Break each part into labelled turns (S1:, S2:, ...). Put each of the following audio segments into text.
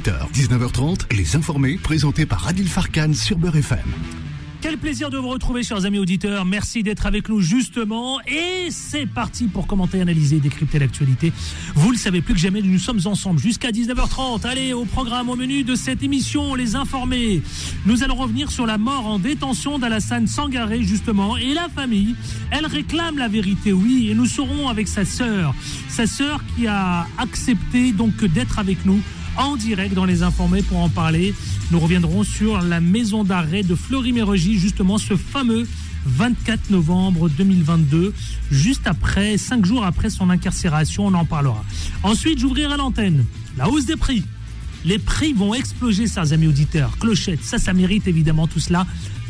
S1: 18h, 19h30, Les Informés, présentés par Adil Farkan sur Beurre FM.
S2: Quel plaisir de vous retrouver, chers amis auditeurs. Merci d'être avec nous, justement. Et c'est parti pour commenter, analyser, décrypter l'actualité. Vous le savez plus que jamais, nous sommes ensemble jusqu'à 19h30. Allez, au programme, au menu de cette émission, les informés. Nous allons revenir sur la mort en détention d'Alassane Sangaré, justement. Et la famille, elle réclame la vérité, oui. Et nous serons avec sa sœur. Sa sœur qui a accepté donc d'être avec nous en direct dans les informés pour en parler. Nous reviendrons sur la maison d'arrêt de Fleury-Mérogis, justement ce fameux 24 novembre 2022, juste après, cinq jours après son incarcération, on en parlera. Ensuite, j'ouvrirai l'antenne. La hausse des prix. Les prix vont exploser, chers amis auditeurs. Clochette, ça, ça mérite évidemment tout cela,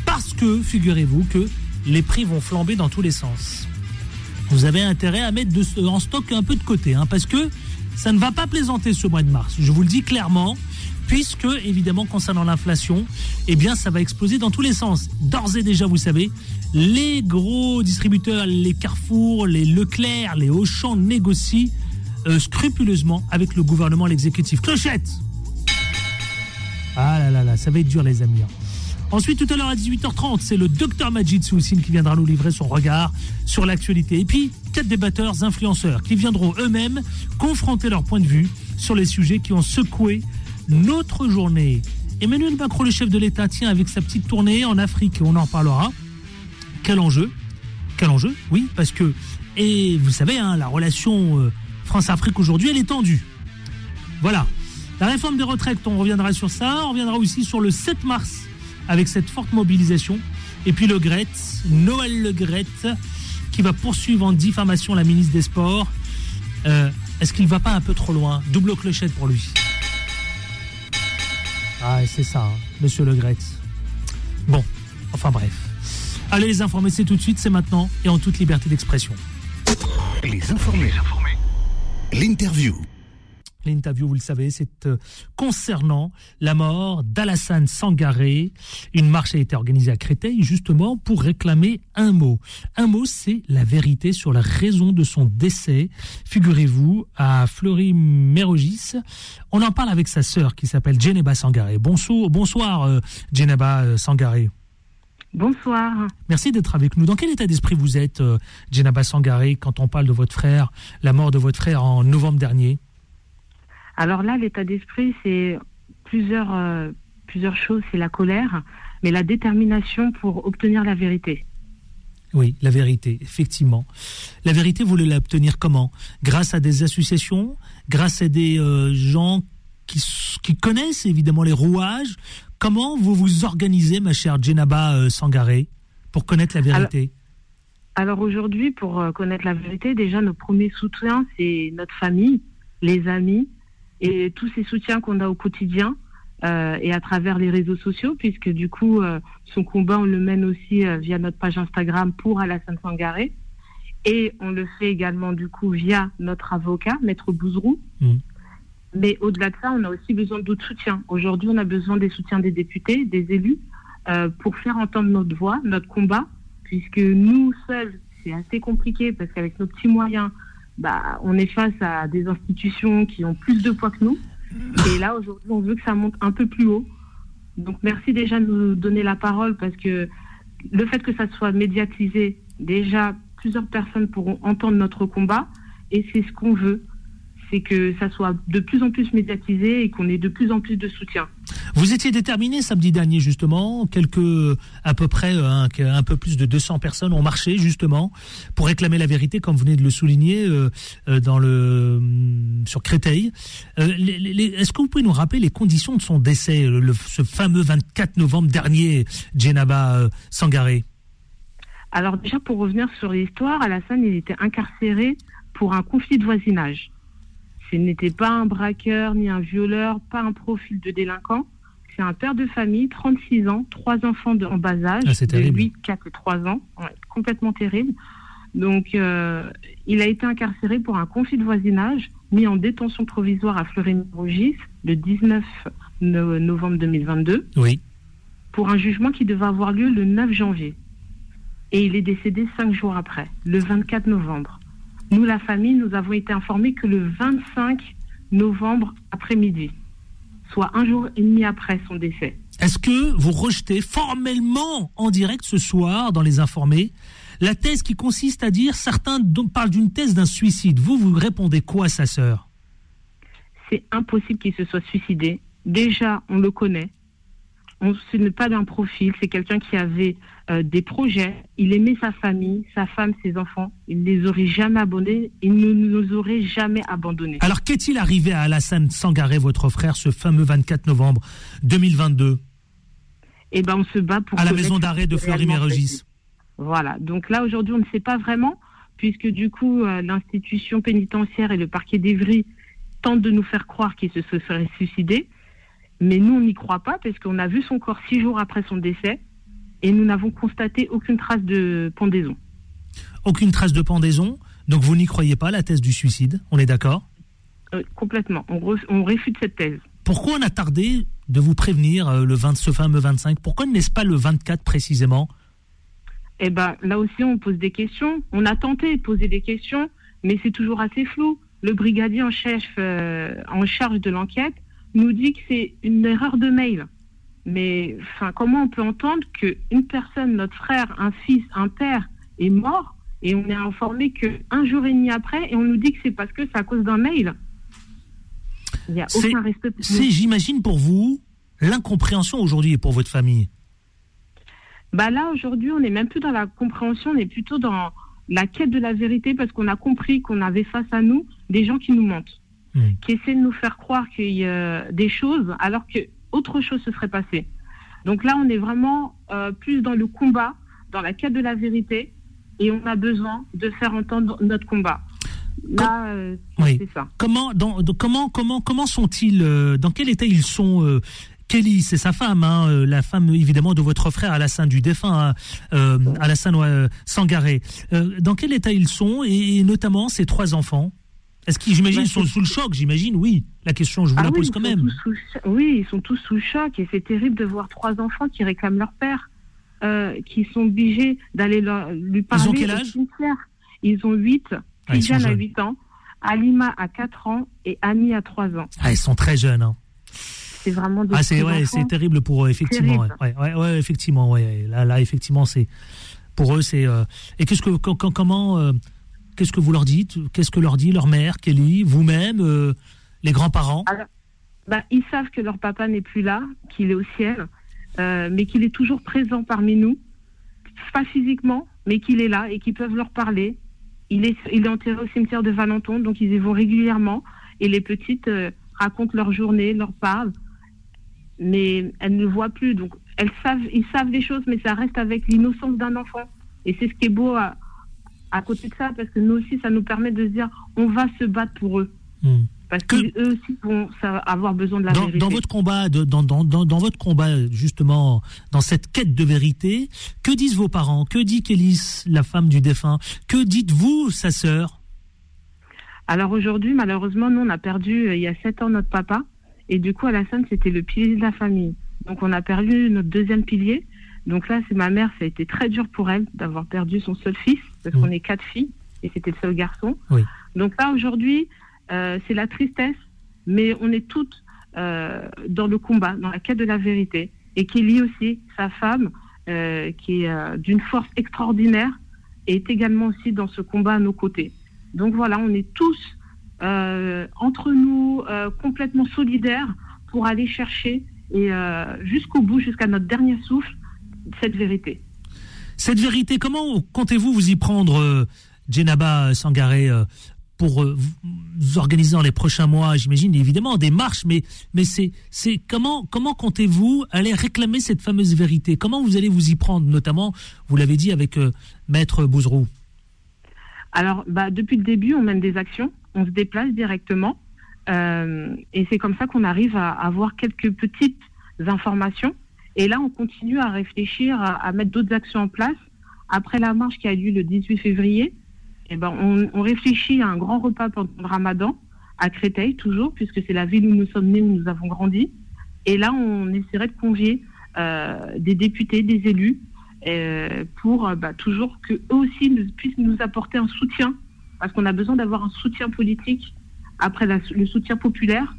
S2: parce que, figurez-vous, que les prix vont flamber dans tous les sens. Vous avez intérêt à mettre en stock un peu de côté, hein, parce que ça ne va pas plaisanter ce mois de mars. Je vous le dis clairement, puisque évidemment concernant l'inflation, eh bien ça va exploser dans tous les sens. D'ores et déjà, vous savez, les gros distributeurs, les Carrefour, les Leclerc, les Auchan négocient euh, scrupuleusement avec le gouvernement, l'exécutif. Clochette Ah là là là, ça va être dur les amis. Hein. Ensuite, tout à l'heure à 18h30, c'est le docteur Majid Soussine qui viendra nous livrer son regard sur l'actualité. Et puis, quatre débatteurs influenceurs qui viendront eux-mêmes confronter leur point de vue sur les sujets qui ont secoué notre journée. Emmanuel Macron, le chef de l'État, tient avec sa petite tournée en Afrique, on en reparlera. Quel enjeu? Quel enjeu? Oui, parce que, et vous savez, hein, la relation euh, France-Afrique aujourd'hui, elle est tendue. Voilà. La réforme des retraites, on reviendra sur ça. On reviendra aussi sur le 7 mars avec cette forte mobilisation. Et puis le Gret, Noël Le Gret, qui va poursuivre en diffamation la ministre des Sports. Euh, est-ce qu'il va pas un peu trop loin? Double clochette pour lui. Ah, c'est ça, hein, monsieur Le Gret. Bon, enfin bref. Allez les informer, c'est tout de suite, c'est maintenant et en toute liberté d'expression.
S1: Les informés. L'interview.
S2: L'interview, vous le savez, c'est euh, concernant la mort d'Alassane Sangaré. Une marche a été organisée à Créteil justement pour réclamer un mot. Un mot, c'est la vérité sur la raison de son décès. Figurez-vous, à Fleury-Mérogis, on en parle avec sa sœur qui s'appelle Djeneba Sangaré. Bonsoir, bonsoir euh, euh, Sangaré.
S3: Bonsoir.
S2: Merci d'être avec nous. Dans quel état d'esprit vous êtes, Djeneba Sangaré, quand on parle de votre frère, la mort de votre frère en novembre dernier?
S3: Alors là, l'état d'esprit, c'est plusieurs, euh, plusieurs choses. C'est la colère, mais la détermination pour obtenir la vérité.
S2: Oui, la vérité, effectivement. La vérité, vous voulez l'obtenir comment? Grâce à des associations, grâce à des euh, gens qui, qui, connaissent évidemment les rouages. Comment vous vous organisez, ma chère Djenaba euh, Sangaré, pour connaître la vérité?
S3: Alors, alors aujourd'hui, pour connaître la vérité, déjà, nos premiers soutiens, c'est notre famille, les amis, et tous ces soutiens qu'on a au quotidien euh, et à travers les réseaux sociaux, puisque du coup, euh, son combat, on le mène aussi euh, via notre page Instagram pour Alassane Sangaré. Et on le fait également du coup via notre avocat, Maître Bouzrou. Mmh. Mais au-delà de ça, on a aussi besoin d'autres soutiens. Aujourd'hui, on a besoin des soutiens des députés, des élus, pour faire entendre notre voix, notre combat, puisque nous seuls, c'est assez compliqué, parce qu'avec nos petits moyens, bah, on est face à des institutions qui ont plus de poids que nous. Et là, aujourd'hui, on veut que ça monte un peu plus haut. Donc, merci déjà de nous donner la parole parce que le fait que ça soit médiatisé, déjà, plusieurs personnes pourront entendre notre combat et c'est ce qu'on veut c'est que ça soit de plus en plus médiatisé et qu'on ait de plus en plus de soutien.
S2: Vous étiez déterminé samedi dernier justement, quelques à peu près euh, un, peu plus de 200 personnes ont marché justement pour réclamer la vérité, comme vous venez de le souligner euh, euh, dans le mm, sur Créteil. Est-ce que vous pouvez nous rappeler les conditions de son décès, ce fameux 24 novembre dernier, Djenaba Sangaré?
S3: Alors déjà pour revenir sur l'histoire, Alassane il était incarcéré pour un conflit de voisinage. Ce n'était pas un braqueur ni un violeur, pas un profil de délinquant. C'est un père de famille, 36 ans, trois enfants de, en bas âge,
S2: ah, de
S3: 8, 4 et 3 ans. complètement terrible. Donc, euh, il a été incarcéré pour un conflit de voisinage, mis en détention provisoire à Fleury-Mérogis le 19 novembre 2022.
S2: Oui.
S3: Pour un jugement qui devait avoir lieu le 9 janvier. Et il est décédé cinq jours après, le 24 novembre. Nous, la famille, nous avons été informés que le 25 novembre après-midi. soit un jour et demi après son décès.
S2: Est-ce que vous rejetez formellement en direct ce soir dans les informés la thèse qui consiste à dire certains parlent d'une thèse d'un suicide Vous, vous répondez quoi à sa sœur?
S3: C'est impossible qu'il se soit suicidé. Déjà, on le connaît. On, ce n'est pas d'un profil, c'est quelqu'un qui avait euh, des projets. Il aimait sa famille, sa femme, ses enfants. Il ne les aurait jamais abandonnés. Il ne nous aurait jamais abandonnés.
S2: Alors, qu'est-il arrivé à Alassane Sangaré, votre frère, ce fameux 24 novembre 2022
S3: Eh ben, on se bat pour.
S2: À la maison d'arrêt de Fleury-Mérogis.
S3: Voilà. Donc là, aujourd'hui, on ne sait pas vraiment, puisque du coup, euh, l'institution pénitentiaire et le parquet d'Evry tentent de nous faire croire qu'il se serait suicidé. Mais nous, on n'y croit pas, parce qu'on a vu son corps six jours après son décès, et nous n'avons constaté aucune trace de pendaison.
S2: Aucune trace de pendaison Donc vous n'y croyez pas, la thèse du suicide On est d'accord?
S3: Euh, Complètement. On, on, réfute cette thèse.
S2: Pourquoi on a tardé de vous prévenir euh, le 20, ce fameux 25 Pourquoi n'est-ce pas le 24 précisément?
S3: Eh ben, là aussi, on pose des questions. On a tenté de poser des questions, mais c'est toujours assez flou. Le brigadier en chef, euh, en charge de l'enquête, nous dit que c'est une erreur de mail. Mais enfin, comment on peut entendre qu'une personne, notre frère, un fils, un père, est mort et on est informé qu'un jour et demi après, et on nous dit que c'est parce que c'est à cause d'un mail?
S2: Il n'y a aucun respect. C'est, j'imagine, pour vous, l'incompréhension aujourd'hui et pour votre famille.
S3: Bah là, aujourd'hui, on n'est même plus dans la compréhension, on est plutôt dans la quête de la vérité parce qu'on a compris qu'on avait face à nous des gens qui nous mentent, hmm. qui essaient de nous faire croire qu'il y a des choses alors que autre chose se serait passé. Donc là, on est vraiment euh, plus dans le combat, dans la quête de la vérité et on a besoin de faire entendre notre combat. Là, euh, c'est ça.
S2: Comment, dans, comment, comment, comment sont-ils euh, Dans quel état ils sont Kelly, c'est sa femme, hein, la femme évidemment de votre frère Alassane du défunt, hein, Alassane Sangaré. dans quel état ils sont et, notamment ces trois enfants Est-ce qu'ils, j'imagine, bah, sont sous le choc J'imagine, oui. La question, je vous ah la pose quand même.
S3: oui, ils sont tous sous le choc et c'est terrible de voir trois enfants qui réclament leur père, qui sont obligés d'aller lui parler.
S2: Ils ont quel âge?
S3: Ils ont 8, ah, a 8 ans, Alima a 4 ans et Annie a 3 ans.
S2: Ah, ils sont très jeunes. Hein
S3: c'est vraiment
S2: ah, c'est ouais, c'est terrible pour eux effectivement. Ouais, ouais, ouais, effectivement, ouais. Là, là, effectivement, c'est pour eux, c'est. Euh, et qu'est-ce que comment euh, qu'est-ce que vous leur dites? Qu'est-ce que leur dit leur mère, Kelly, vous-même, euh, les grands-parents?
S3: Bah, ils savent que leur papa n'est plus là, qu'il est au ciel, mais qu'il est toujours présent parmi nous, pas physiquement, mais qu'il est là et qu'ils peuvent leur parler. Il est, il est enterré au cimetière de Valenton, donc ils y vont régulièrement. Et les petites racontent leur journée, leur parlent mais elles ne voient plus. Donc, elles savent, ils savent des choses, mais ça reste avec l'innocence d'un enfant. Et c'est ce qui est beau à, côté de ça, parce que nous aussi, ça nous permet de se dire, on va se battre pour eux. Hmm. Parce qu'eux aussi vont avoir besoin de la
S2: dans,
S3: vérité.
S2: Dans votre combat, dans, dans, dans, votre combat, justement, dans cette quête de vérité, que disent vos parents? Que dit Kélis, la femme du défunt? Que dites-vous, sa sœur?
S3: Alors aujourd'hui, malheureusement, nous, on a perdu, euh, il y a sept ans, notre papa. Et du coup, Alassane, c'était le pilier de la famille. Donc, on a perdu notre deuxième pilier. Donc là, c'est ma mère, ça a été très dur pour elle d'avoir perdu son seul fils, parce qu'on est quatre filles, et c'était le seul garçon. Donc là, aujourd'hui, euh, c'est la tristesse, mais on est toutes euh, dans le combat, dans la quête de la vérité. Et Kelly aussi, sa femme, euh, qui est d'une force extraordinaire, est également aussi dans ce combat à nos côtés. Donc voilà, on est tous entre nous complètement solidaires pour aller chercher et jusqu'au bout, jusqu'à notre dernier souffle, cette vérité.
S2: Cette vérité, comment comptez-vous vous y prendre, Djenaba Sangaré, pour vous organiser dans les prochains mois, j'imagine évidemment des marches, mais comment comment comptez-vous aller réclamer cette fameuse vérité? Comment vous allez vous y prendre, notamment, vous l'avez dit avec Maître Bouzrou?
S3: Alors, bah, depuis le début, on mène des actions on se déplace directement. Euh, et c'est comme ça qu'on arrive à avoir quelques petites informations. Et là, on continue à réfléchir, à, mettre d'autres actions en place. Après la marche qui a lieu le 18 février, eh ben, on, réfléchit à un grand repas pendant le ramadan à Créteil, toujours, puisque c'est la ville où nous sommes nés, où nous avons grandi. Et là, on essaierait de convier euh, des députés, des élus, euh, pour bah, toujours qu'eux aussi puissent nous apporter un soutien parce qu'on a besoin d'avoir un soutien politique après le soutien populaire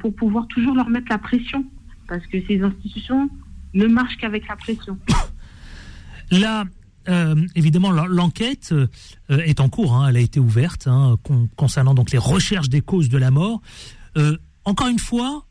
S3: pour pouvoir toujours leur mettre la pression. Parce que ces institutions ne marchent qu'avec la pression.
S2: Là, évidemment, l'enquête est en cours. Hein. elle a été ouverte hein, concernant donc les recherches des causes de la mort. encore une fois,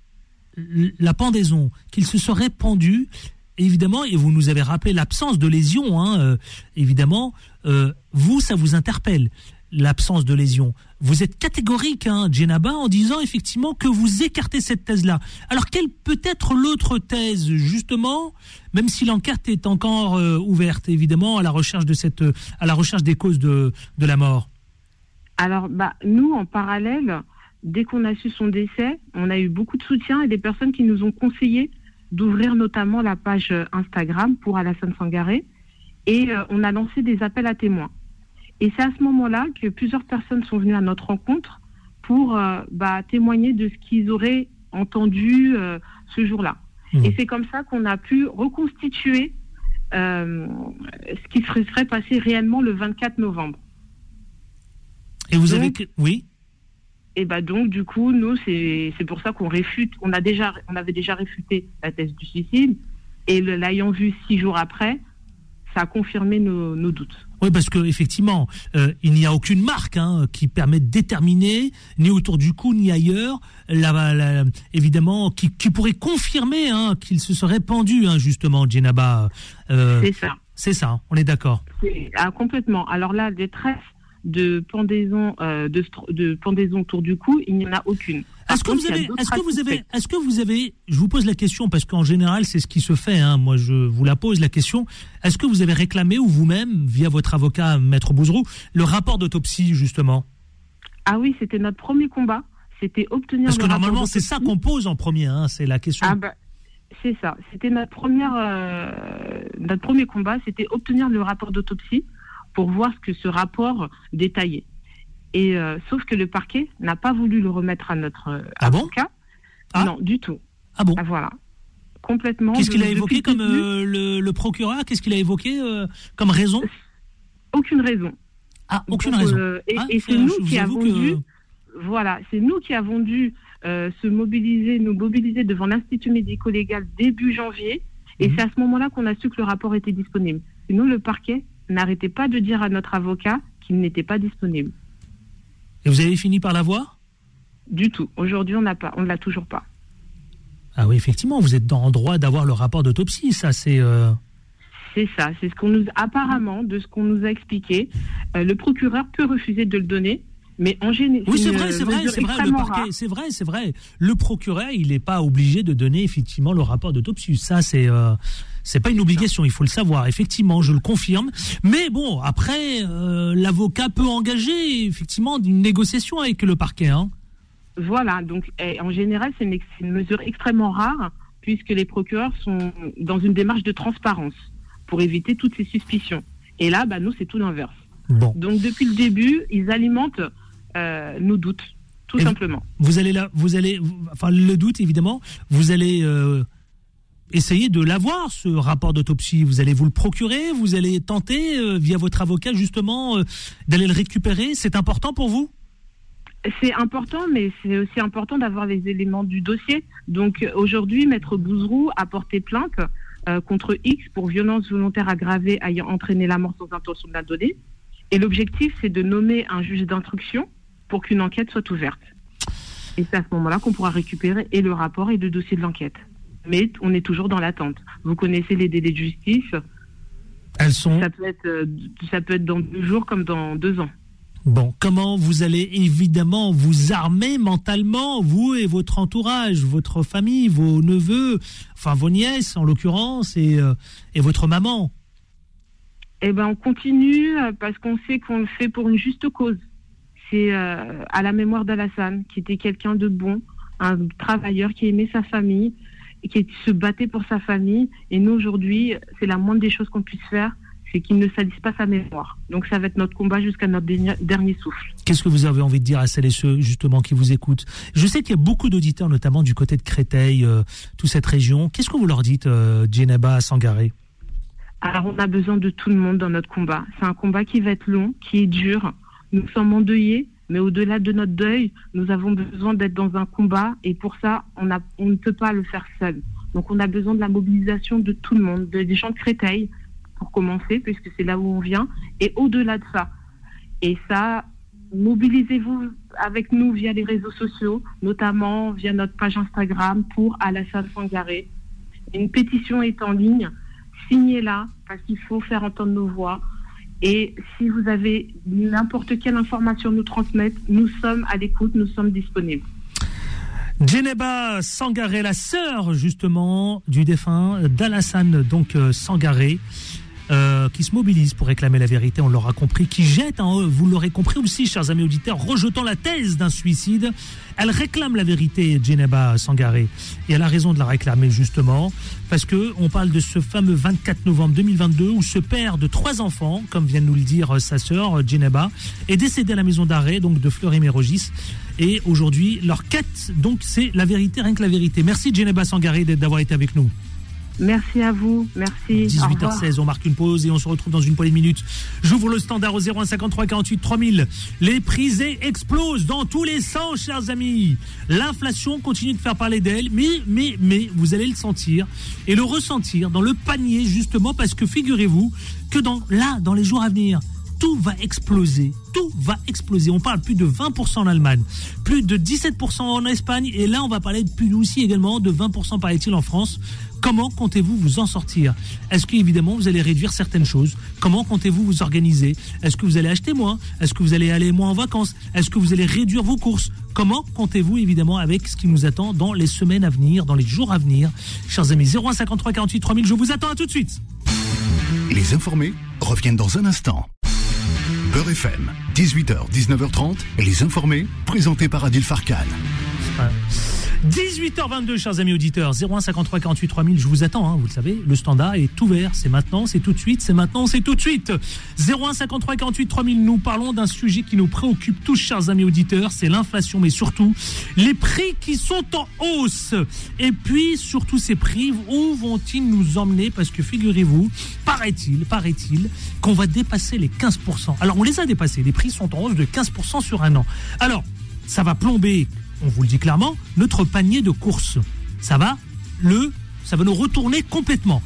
S2: la pendaison, qu'il se serait pendu, évidemment, et vous nous avez rappelé l'absence de lésion, hein, euh, évidemment, euh, vous, ça vous interpelle, l'absence de lésion. Vous êtes catégorique, hein, en disant effectivement que vous écartez cette thèse-là. Alors, quelle peut être l'autre thèse, justement, même si l'enquête est encore euh, ouverte, évidemment, à la recherche de cette, à la recherche des causes de, la mort
S3: Alors, bah, nous, en parallèle, dès qu'on a su son décès, on a eu beaucoup de soutien et des personnes qui nous ont conseillé d'ouvrir notamment la page euh, Instagram pour Alassane Sangaré et euh, on a lancé des appels à témoins. Et c'est à ce moment-là que plusieurs personnes sont venues à notre rencontre pour euh, bah, témoigner de ce qu'ils auraient entendu ce jour-là. Mmh. Et c'est comme ça qu'on a pu reconstituer ce qui serait passé réellement le 24 novembre.
S2: Et vous avez... Oui
S3: et bah donc du coup nous c'est c'est pour ça qu'on réfute. On a déjà on avait déjà réfuté la thèse du suicide et l'ayant vu six jours après, ça a confirmé nos, nos doutes.
S2: Oui, parce que effectivement, euh, il n'y a aucune marque hein, qui permet de déterminer, ni autour du cou, ni ailleurs, la, évidemment, qui, qui, pourrait confirmer hein, qu'il se serait pendu, hein, justement, Djenaba.
S3: Euh, c'est ça.
S2: C'est ça, on est d'accord.
S3: Ah, complètement. Alors là, détresse de pendaison, euh, de, de, pendaison autour du cou, il n'y en a aucune.
S2: Est-ce que, vous avez, est-ce que vous avez, est-ce que vous avez, je vous pose la question parce qu'en général c'est ce qui se fait. Hein, moi je vous la pose la question. Est-ce que vous avez réclamé ou vous-même via votre avocat Maître Bouzrou le rapport d'autopsie justement?
S3: Ah oui, c'était notre premier combat. C'était obtenir.
S2: Parce que normalement c'est ça qu'on pose en premier. Hein, c'est la question.
S3: Ah bah, c'est ça. C'était notre première, euh, notre premier combat. C'était obtenir le rapport d'autopsie pour voir ce que ce rapport détaillait. Et euh, sauf que le parquet n'a pas voulu le remettre à notre euh,
S2: ah
S3: avocat.
S2: ah
S3: non, du tout.
S2: Ah bon
S3: ah, Voilà. Complètement.
S2: Qu'est-ce qu'il a évoqué comme euh, le, procureur? Qu'est-ce qu'il a évoqué comme raison?
S3: Aucune raison.
S2: Ah, aucune raison.
S3: et,
S2: ah,
S3: c'est nous qui avons dû. Voilà, c'est nous qui avons dû se mobiliser, nous mobiliser devant l'Institut médico-légal début janvier. Et mhm. c'est à ce moment-là qu'on a su que le rapport était disponible. Et nous, le parquet n'arrêtez pas de dire à notre avocat qu'il n'était pas disponible.
S2: Et vous avez fini par l'avoir
S3: Du tout. Aujourd'hui, on n'a pas, on ne l'a toujours pas.
S2: Ah oui, effectivement, vous êtes en droit d'avoir le rapport d'autopsie, ça c'est. Euh,
S3: c'est ça, c'est ce qu'on nous apparemment de ce qu'on nous a expliqué. Euh, le procureur peut refuser de le donner, mais en général.
S2: Oui, c'est vrai, c'est vrai, c'est vrai. Le parquet, c'est vrai, c'est vrai. Le procureur, il n'est pas obligé de donner effectivement le rapport d'autopsie. Ça, c'est. Euh, c'est pas une obligation, il faut le savoir. Effectivement, je le confirme. Mais bon, après, euh, l'avocat peut engager effectivement une négociation avec le parquet. Hein.
S3: Voilà. Donc, en général, c'est une, mesure extrêmement rare puisque les procureurs sont dans une démarche de transparence pour éviter toutes ces suspicions. Et là, bah, nous, c'est tout l'inverse.
S2: Bon.
S3: Donc, depuis le début, ils alimentent euh, nos doutes, tout simplement.
S2: Vous allez là, vous allez, enfin, le doute évidemment, vous allez. Euh, essayez de l'avoir, ce rapport d'autopsie. Vous allez vous le procurer, vous allez tenter, euh, via votre avocat, justement, euh, d'aller le récupérer. C'est important pour vous?
S3: C'est important, mais c'est aussi important d'avoir les éléments du dossier. Donc aujourd'hui, Maître Bouzrou a porté plainte euh, contre X pour violence volontaire aggravée ayant entraîné la mort sans intention de la donner. Et l'objectif, c'est de nommer un juge d'instruction pour qu'une enquête soit ouverte. Et c'est à ce moment-là qu'on pourra récupérer et le rapport et le dossier de l'enquête mais on est toujours dans l'attente. Vous connaissez les délais de justice?
S2: Elles sont.
S3: Ça peut être, euh, ça peut être dans deux jours comme dans deux ans.
S2: Bon, comment vous allez évidemment vous armer mentalement, vous et votre entourage, votre famille, vos neveux, enfin vos nièces en l'occurrence, et, euh, et votre maman?
S3: Eh ben, on continue euh, parce qu'on sait qu'on le fait pour une juste cause. C'est à la mémoire d'Alassane, qui était quelqu'un de bon, un travailleur qui aimait sa famille, qui se battait pour sa famille. Et nous, aujourd'hui, c'est la moindre des choses qu'on puisse faire, c'est qu'il ne salisse pas sa mémoire. Donc ça va être notre combat jusqu'à notre dernier souffle.
S2: Qu'est-ce que vous avez envie de dire à celles et ceux justement qui vous écoutent? Je sais qu'il y a beaucoup d'auditeurs, notamment du côté de Créteil, euh, toute cette région. Qu'est-ce que vous leur dites, euh, Djenaba Sangaré?
S3: Alors on a besoin de tout le monde dans notre combat. C'est un combat qui va être long, qui est dur. Nous sommes endeuillés, Mais au-delà de notre deuil, nous avons besoin d'être dans un combat et pour ça, on, ne peut pas le faire seul. Donc on a besoin de la mobilisation de tout le monde, des gens de Créteil pour commencer, puisque c'est là où on vient, et au-delà de ça. Et ça, mobilisez-vous avec nous via les réseaux sociaux, notamment via notre page Instagram pour Alassane Sangaré. Une pétition est en ligne, signez-la parce qu'il faut faire entendre nos voix. Et si vous avez n'importe quelle information à nous transmettre, nous sommes à l'écoute, nous sommes disponibles.
S2: Djeneba Sangaré, la sœur justement du défunt d'Alassane, donc euh, Sangaré. Euh, qui se mobilise pour réclamer la vérité, on l'aura compris, qui jette, vous l'aurez compris aussi, chers amis auditeurs, rejetant la thèse d'un suicide. Elle réclame la vérité, Djeneba Sangaré, et elle a raison de la réclamer justement, parce que on parle de ce fameux 24 novembre 2022 où ce père de trois enfants, comme vient de nous le dire sa sœur Djeneba, est décédé à la maison d'arrêt donc de Fleury-Mérogis. Et aujourd'hui, leur quête, donc, c'est la vérité, rien que la vérité. Merci Djeneba Sangaré d'avoir été avec nous.
S3: Merci à vous. Merci.
S2: 18h16, on marque une pause et on se retrouve dans une poignée de minutes. J'ouvre le standard au 0153 48 3000. Les prix explosent dans tous les sens, chers amis. L'inflation continue de faire parler d'elle, mais, mais, mais, vous allez le sentir et le ressentir dans le panier, justement, parce que figurez-vous que dans, là, dans les jours à venir, tout va exploser. Tout va exploser. On parle plus de 20% en Allemagne, plus de 17% en Espagne, et là, on va parler plus aussi également de 20% paraît-il en France. Comment comptez-vous vous en sortir? Est-ce qu'évidemment vous allez réduire certaines choses? Comment comptez-vous vous organiser? Est-ce que vous allez acheter moins? Est-ce que vous allez aller moins en vacances? Est-ce que vous allez réduire vos courses? Comment comptez-vous évidemment avec ce qui nous attend dans les semaines à venir, dans les jours à venir? Chers amis, 0153 48 3000, je vous attends à tout de suite.
S1: Les informés reviennent dans un instant. Beurre FM, 18h, 19h30, les informés, présentés par Adil Farkan.
S2: 18h22, chers amis auditeurs, 0153 48 3000, je vous attends, hein, vous le savez, le standard est ouvert, c'est maintenant, c'est tout de suite, c'est maintenant, c'est tout de suite. 0153 48 3000, nous parlons d'un sujet qui nous préoccupe tous, chers amis auditeurs, c'est l'inflation, mais surtout les prix qui sont en hausse. Et puis, surtout ces prix, où vont-ils nous emmener? Parce que figurez-vous, paraît-il, paraît-il, qu'on va dépasser les 15%. Alors, on les a dépassés, les prix sont en hausse de 15% sur un an. Alors, ça va plomber on vous le dit clairement, notre panier de courses. Ça va le, va nous retourner complètement.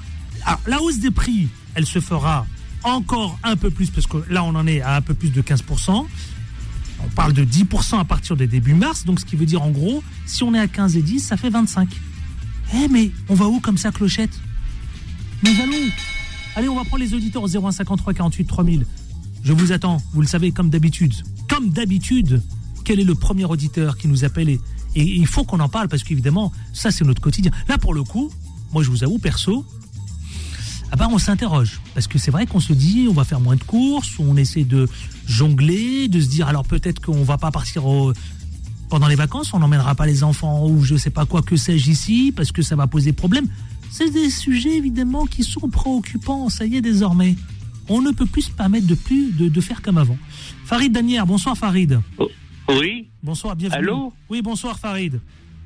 S2: Alors, la hausse des prix, elle se fera encore un peu plus, parce que là, on en est à un peu plus de 15%. On parle de 10% à partir de début mars, donc ce qui veut dire en gros, si on est à 15 et 10, ça fait 25. Eh, mais on va où comme ça, clochette? Nous allons Allez, on va prendre les auditeurs au 0153 48 3000. Je vous attends, vous le savez, comme d'habitude. Comme d'habitude, quel est le premier auditeur qui nous appelle et, il faut qu'on en parle parce qu'évidemment, ça c'est notre quotidien. Là pour le coup, moi je vous avoue perso, ah ben, on s'interroge parce que c'est vrai qu'on se dit on va faire moins de courses, on essaie de jongler, de se dire alors peut-être qu'on va pas partir pendant les vacances, on n'emmènera pas les enfants ou je sais pas quoi que sais-je ici parce que ça va poser problème. C'est des sujets évidemment qui sont préoccupants, ça y est désormais. On ne peut plus se permettre de plus de, faire comme avant. Farid Danière, bonsoir Farid.
S4: Oh. Oui.
S2: Bonsoir, bienvenue.
S4: Allô
S2: Oui, bonsoir Farid.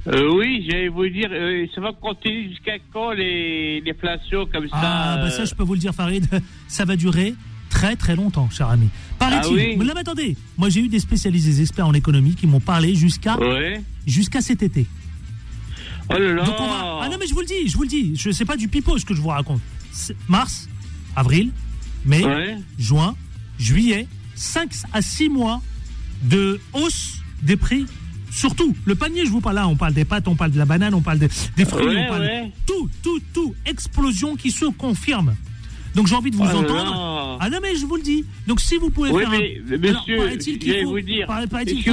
S4: Euh, oui, j'allais vous dire, euh, ça va continuer jusqu'à quand les, les comme ça
S2: Ah, bah ça, je peux vous le dire, Farid, ça va durer très très longtemps, cher ami. Paraît-il. Ah, mais attendez, moi j'ai eu des spécialistes, des experts en économie qui m'ont parlé jusqu'à jusqu'à cet été.
S4: Oh là là.
S2: Ah non, mais je vous le dis, je vous le dis, je sais pas du pipeau ce que je vous raconte. Mars, avril, mai, juin, juillet, 5 à 6 mois de hausse des prix. Surtout, le panier, je vous parle là, on parle des pâtes, on parle de la banane, on parle des fruits, on parle tout, tout, tout, explosion qui se confirme. Donc j'ai envie de vous oh entendre. Ah non mais je vous le dis. Donc si vous pouvez faire
S4: mais,
S2: un...
S4: Monsieur, paraît-il qu'il faut,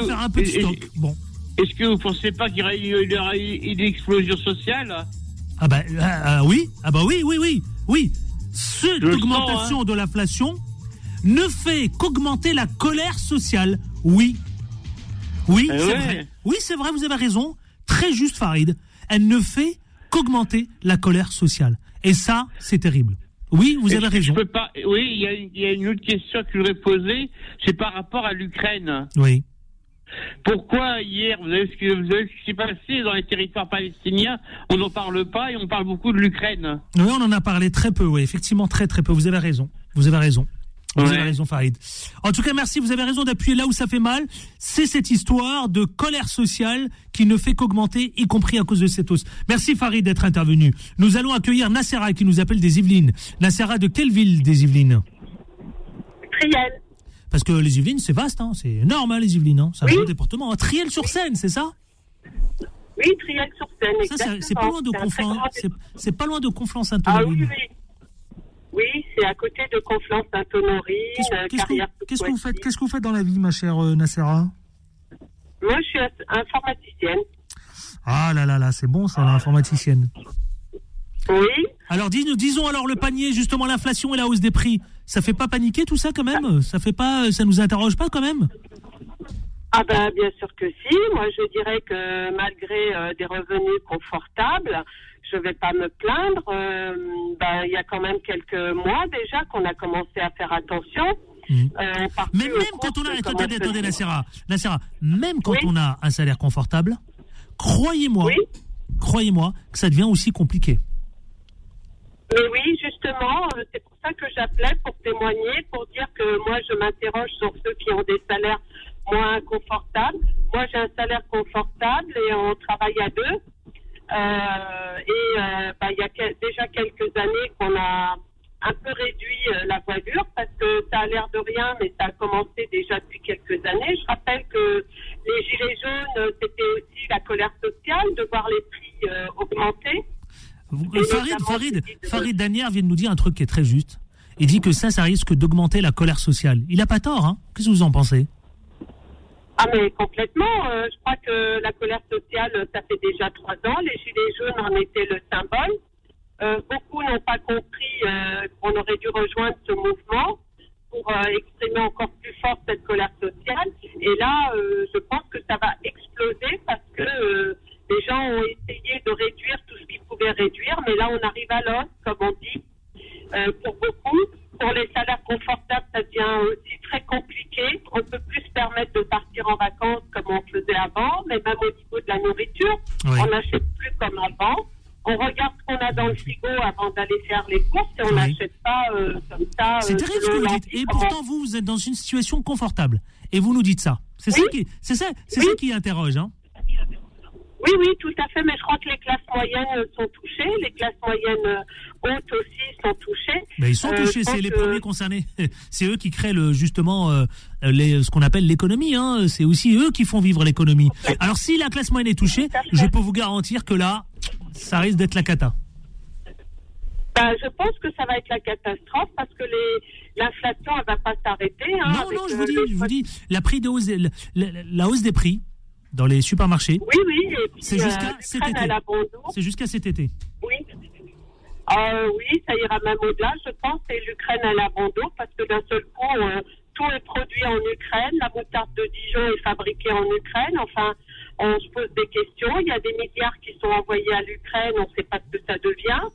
S2: faut faire un peu de stock. Bon.
S4: Est-ce que vous pensez pas qu'il y aura une explosion sociale?
S2: Ah bah euh, oui, ah bah oui, oui, oui, oui. Cette augmentation hein. de l'inflation ne fait qu'augmenter la colère sociale. Oui. Oui, eh c'est vrai. Oui, c'est vrai, vous avez raison. Très juste, Farid. Elle ne fait qu'augmenter la colère sociale. Et ça, c'est terrible. Oui, vous avez raison.
S4: Je peux pas. Oui, il y, a une autre question que je voudrais poser. C'est par rapport à l'Ukraine.
S2: Oui.
S4: Pourquoi hier, vous avez, vous ce qui s'est passé dans les territoires palestiniens, on n'en parle pas et on parle beaucoup de l'Ukraine
S2: Oui, on en a parlé très peu, oui, effectivement très très peu. Vous avez raison. Vous avez raison. Vous avez raison, Farid. En tout cas, merci. Vous avez raison d'appuyer là où ça fait mal. C'est cette histoire de colère sociale qui ne fait qu'augmenter, y compris à cause de cette hausse. Merci, Farid, d'être intervenu. Nous allons accueillir Nassera qui nous appelle des Yvelines. Nassera, de quelle ville des Yvelines?
S5: Triel.
S2: Parce que les Yvelines, c'est vaste, hein. c'est énorme, hein, les Yvelines. Hein. C'est un gros département. Triel-sur-Seine, c'est ça?
S5: Oui, Triel-sur-Seine.
S2: C'est pas loin de Conflans. C'est pas loin de Conflans-Saint-Honorine.
S5: Ah oui, oui. C'est à côté de Conflans-Saint-Honorine,
S2: Qu'est-ce que vous faites Qu'est-ce que vous faites dans la vie, ma chère euh, Nassera
S5: Moi, je suis informaticienne.
S2: Ah là là là, c'est bon ça, l'informaticienne.
S5: Oui.
S2: Alors dis, disons alors le panier, justement l'inflation et la hausse des prix, ça fait pas paniquer tout ça quand même? Ça fait pas, ça nous interroge pas quand même?
S5: Ah ben bien sûr que si. Moi je dirais que malgré euh, des revenus confortables, je vais pas me plaindre. Euh, ben, il y a quand même quelques mois déjà qu'on a commencé à faire attention.
S2: Mmh. Euh, Mais même quand on a, attendez, attendez, Nassera, même quand on a un salaire confortable, croyez-moi, croyez-moi que ça devient aussi compliqué.
S5: Mais oui, justement, c'est pour ça que j'appelais pour témoigner, pour dire que moi, je m'interroge sur ceux qui ont des salaires moins confortables. Moi, j'ai un salaire confortable et on travaille à deux. Euh, et euh, bah, il y a déjà quelques années qu'on a un peu réduit la voilure parce que ça a l'air de rien, mais ça a commencé déjà depuis quelques années. Je rappelle que les gilets jaunes, c'était aussi la colère sociale de voir les prix augmenter.
S2: Farid, Farid, Farid Danière vient de nous dire un truc qui est très juste. Il dit que ça, ça risque d'augmenter la colère sociale. Il n'a pas tort, hein Qu'est-ce que vous en pensez?
S5: Ah mais complètement. Euh, je crois que la colère sociale, ça fait déjà trois ans. Les Gilets jaunes en étaient le symbole. Euh, beaucoup n'ont pas compris euh, qu'on aurait dû rejoindre ce mouvement pour exprimer encore plus fort cette colère sociale. Et là, je pense que ça va exploser parce que les gens ont essayé de réduire tout ce qu'ils pouvaient réduire, mais là, on arrive à l'os, comme on dit, euh, pour beaucoup. Pour les salaires confortables, ça devient aussi très compliqué. On ne peut plus se permettre de partir en vacances comme on faisait avant, mais même au niveau de la nourriture, on n'achète plus comme avant. On regarde ce qu'on a dans le frigo avant d'aller faire les courses et on n'achète pas euh, comme ça.
S2: C'est euh, terrible ce que vous dites. Et pourtant, vous, vous êtes dans une situation confortable. Et vous nous dites ça. C'est ça qui, c'est ça, c'est ça qui interroge, hein.
S5: Oui, oui, tout à fait, mais je crois que les classes moyennes sont touchées, les classes moyennes euh, hautes aussi sont touchées.
S2: Mais ils sont euh, touchés, c'est les premiers concernés. C'est eux qui créent le, justement euh, les, ce qu'on appelle l'économie. Hein. C'est aussi eux qui font vivre l'économie. Alors si la classe moyenne est touchée, je peux vous garantir que là, ça risque d'être la cata.
S5: Ben, je pense que ça va être la catastrophe parce que l'inflation, elle va pas s'arrêter. Hein,
S2: non, non, je vous, dis, je vous dis, la, prix de hausse, la hausse des prix, dans les supermarchés.
S5: Oui, oui.
S2: C'est jusqu'à euh, cet été. C'est jusqu'à cet été.
S5: Oui. Euh, oui, ça ira même au-delà, je pense, c'est l'Ukraine à l'abandon, parce que d'un seul coup, euh, tout est produit en Ukraine, la moutarde de Dijon est fabriquée en Ukraine, enfin, on se pose des questions, il y a des milliards qui sont envoyés à l'Ukraine, on ne sait pas ce que ça devient.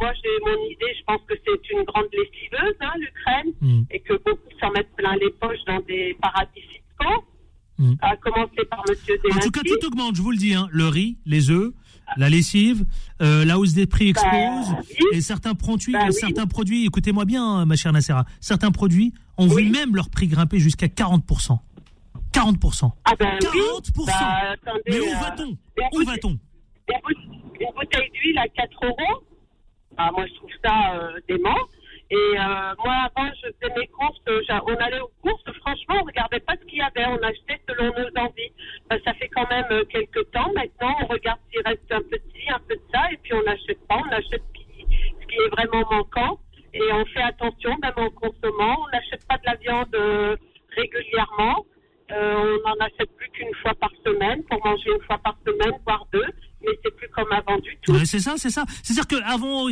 S5: moi, j'ai mon idée, je pense que c'est une grande lessiveuse, hein, l'Ukraine, hmm. et que beaucoup s'en mettent plein les poches dans des paradis fiscaux. Mm. à commencer par Monsieur
S2: En tout cas, tout augmente, je vous le dis. Hein. Le riz, les œufs, la lessive, euh, la hausse des prix bah, explose et certains produits, bah certains produits, écoutez-moi bien, ma chère Nassera, certains produits ont vu même leur prix grimper jusqu'à 40%. 40%.
S5: Ah ben
S2: 40%. Bah, Mais où euh, va-t-on? Où va-t-on?
S5: Une bouteille d'huile à 4 euros. Ah, moi, je trouve ça euh, dément. Et euh, moi, avant, je faisais mes courses, euh, on allait aux courses, franchement, on regardait pas ce qu'il y avait, on achetait selon nos envies. Ben, ça fait quand même euh, quelques temps maintenant, on regarde s'il reste un peu de ci, un peu de ça, et puis on n'achète pas, on achète ce qui, ce qui est vraiment manquant. Et on fait attention, même en consommant, on n'achète pas de la viande régulièrement. On n'en achète plus qu'une fois par semaine, pour manger une fois par semaine, voire deux mais c'est plus comme avant du tout.
S2: c'est ça, c'est ça. C'est-à-dire qu'avant,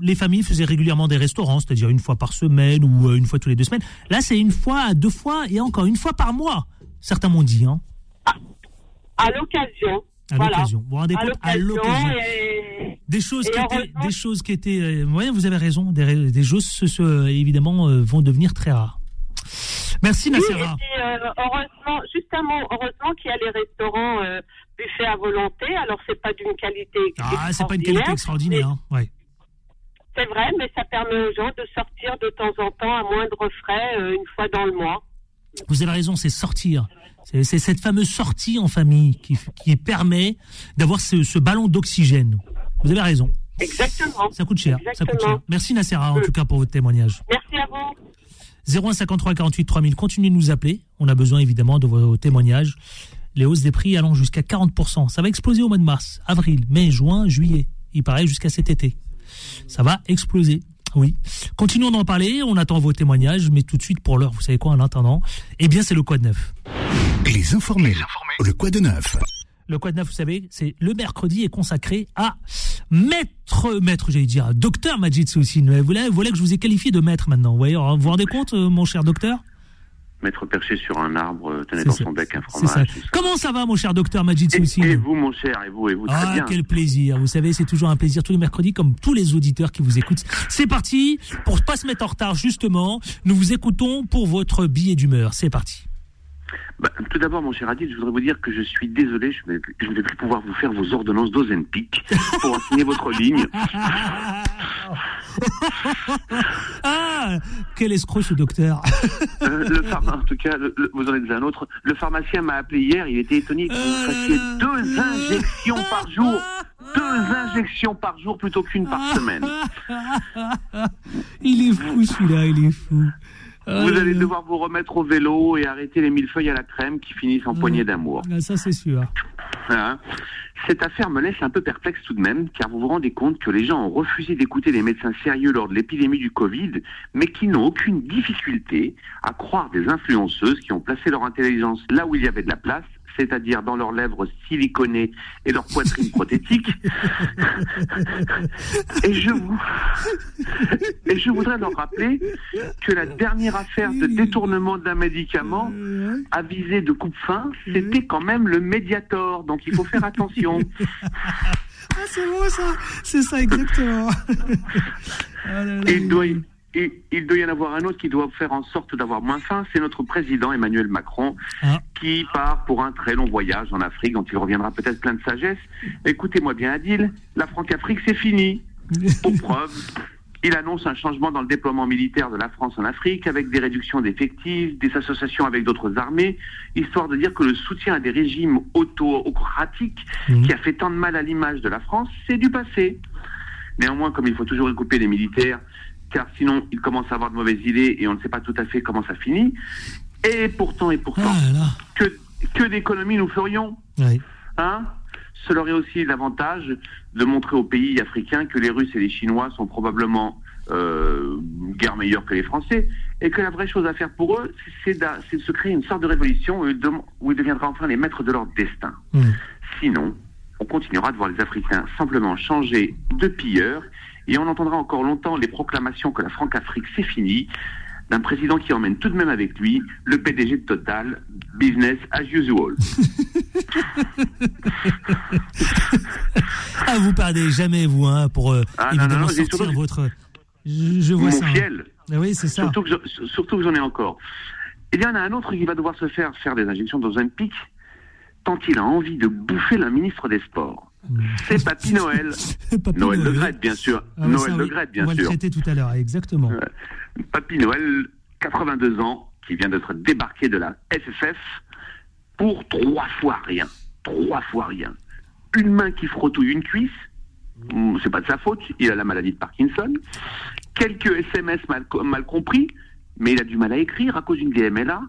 S2: les familles faisaient régulièrement des restaurants, c'est-à-dire une fois par semaine ou euh, une fois tous les deux semaines. Là, c'est une fois, deux fois et encore une fois par mois. Certains m'ont dit. Hein.
S5: À, l'occasion.
S2: À l'occasion. Vous vous rendez compte? À l'occasion. Des choses qui étaient, des choses qui étaient, euh, vous avez raison, des, des choses, ce, évidemment, euh, vont devenir très rares. Merci Nassera.
S5: Oui, heureusement, justement, heureusement qu'il y a les restaurants buffet à volonté. Alors, c'est pas d'une qualité.
S2: Ah, c'est pas une qualité extraordinaire. Hein. Ouais.
S5: c'est vrai, mais ça permet aux gens de sortir de temps en temps à moindre frais, euh, une fois dans le mois.
S2: Vous avez raison, c'est sortir. C'est cette fameuse sortie en famille qui, qui permet d'avoir ce, ce ballon d'oxygène. Vous avez raison.
S5: Exactement.
S2: Ça coûte cher. Ça coûte cher. Merci Nassera en tout cas pour votre témoignage.
S5: Merci à vous.
S2: 01 53 48 3000. Continuez de nous appeler. On a besoin évidemment de vos témoignages. Les hausses des prix allant jusqu'à 40%. Ça va exploser au mois de mars, avril, mai, juin, juillet. Il paraît jusqu'à cet été. Ça va exploser. Oui. Continuons d'en parler. On attend vos témoignages. Mais tout de suite, pour l'heure, vous savez quoi, en attendant? Eh bien, c'est le Quad Neuf.
S1: Les informés. Le quoi de neuf
S2: Le Quad Neuf, vous savez, c'est le mercredi est consacré à maître, maître, j'allais dire, docteur Majid Soussine. Vous voulez, vous voulez que je vous ai qualifié de maître maintenant. Vous voyez, vous vous rendez compte, euh, mon cher docteur?
S6: Maître perché sur un arbre, euh, tenait
S2: C'est
S6: dans
S2: ça.
S6: son bec un
S2: ça.
S6: fromage. ça.
S2: Comment ça va, mon cher docteur Majid
S6: Et,
S2: Soussine
S6: et vous, mon cher, et vous, et vous, très
S2: Ah,
S6: bien.
S2: quel plaisir. Vous savez, c'est toujours un plaisir tous les mercredis, comme tous les auditeurs qui vous écoutent. C'est parti. Pour pas se mettre en retard, justement, nous vous écoutons pour votre billet d'humeur. C'est parti.
S6: Bah, tout d'abord, mon cher Adil, je voudrais vous dire que je suis désolé, je ne vais, plus- je ne vais plus pouvoir vous faire vos ordonnances d'Ozempic pour enseigner votre ligne.
S2: Ah, quel escroc ce docteur.
S6: Euh, le pharma, en tout cas, le- le- vous en êtes un autre. Le pharmacien m'a appelé hier, il était étonné que vous fassiez deux injections par jour. Deux injections par jour plutôt qu'une par semaine.
S2: Il est fou celui-là, il est fou. Ah
S6: Vous allez devoir vous remettre au vélo et arrêter les millefeuilles à la crème qui finissent en poignée d'amour.
S2: Ah, ça c'est sûr.
S6: Hein. Cette affaire me laisse un peu perplexe tout de même, car vous vous rendez compte que les gens ont refusé d'écouter les médecins sérieux lors de l'épidémie du Covid, mais qui n'ont aucune difficulté à croire des influenceuses qui ont placé leur intelligence là où il y avait de la place, c'est-à-dire dans leurs lèvres siliconées et leur poitrine prothétique. et je vous, et je voudrais leur rappeler que la dernière affaire de détournement d'un médicament avisé de coupe-fin, c'était quand même le Mediator, donc il faut faire attention.
S2: Ah, c'est bon ça. C'est ça exactement. Là là.
S6: Et il doit, y- et il doit y en avoir un autre qui doit faire en sorte d'avoir moins faim, c'est notre président Emmanuel Macron,
S2: Ah.
S6: qui part pour un très long voyage en Afrique, dont il reviendra peut-être plein de sagesse. Écoutez-moi bien, Adil, la Franc-Afrique, c'est fini. Pour preuve, il annonce un changement dans le déploiement militaire de la France en Afrique, avec des réductions d'effectifs, des associations avec d'autres armées, histoire de dire que le soutien à des régimes autocratiques,
S2: Mhm.
S6: qui a fait tant de mal à l'image de la France, c'est du passé. Néanmoins, comme il faut toujours couper les militaires, car sinon ils commencent à avoir de mauvaises idées et on ne sait pas tout à fait comment ça finit. Et pourtant, et pourtant,
S2: Ah
S6: que, que d'économies nous ferions
S2: Ouais.
S6: Hein? Cela aurait aussi l'avantage de montrer aux pays africains que les Russes et les Chinois sont probablement euh, guère meilleurs que les Français, et que la vraie chose à faire pour eux, c'est de se créer une sorte de révolution où ils, dem- où ils deviendraient enfin les maîtres de leur destin.
S2: Mhm.
S6: Sinon, on continuera de voir les Africains simplement changer de pilleurs, et on entendra encore longtemps les proclamations que la Franc-Afrique c'est fini, d'un président qui emmène tout de même avec lui le PDG de Total, business as usual.
S2: Ah, vous perdez jamais, vous, hein, pour euh,
S6: Ah,
S2: évidemment
S6: non, non,
S2: sortir
S6: surtout-
S2: votre. Je, je vois
S6: Mon
S2: ça. hein.
S6: fiel.
S2: Ah oui, c'est ça.
S6: Surtout que, je- j'en ai encore. Il y en a un autre qui va devoir se faire faire des injections dans un pic tant il a envie de bouffer le ministre des Sports. C'est Papy Noël.
S2: Papy
S6: Noël de
S2: Noël.
S6: Grette, bien sûr.
S2: Ah
S6: Noël
S2: ça, On
S6: bien
S2: va le
S6: sûr.
S2: traiter tout à l'heure, exactement.
S6: Papy Noël, 82 ans, qui vient d'être débarqué de la FFF pour trois fois rien. Trois fois rien. Une main qui frottouille une cuisse, Hmm, c'est pas de sa faute, il a la maladie de Parkinson. Quelques SMS mal, mal compris, mais il a du mal à écrire à cause d'une DMLA.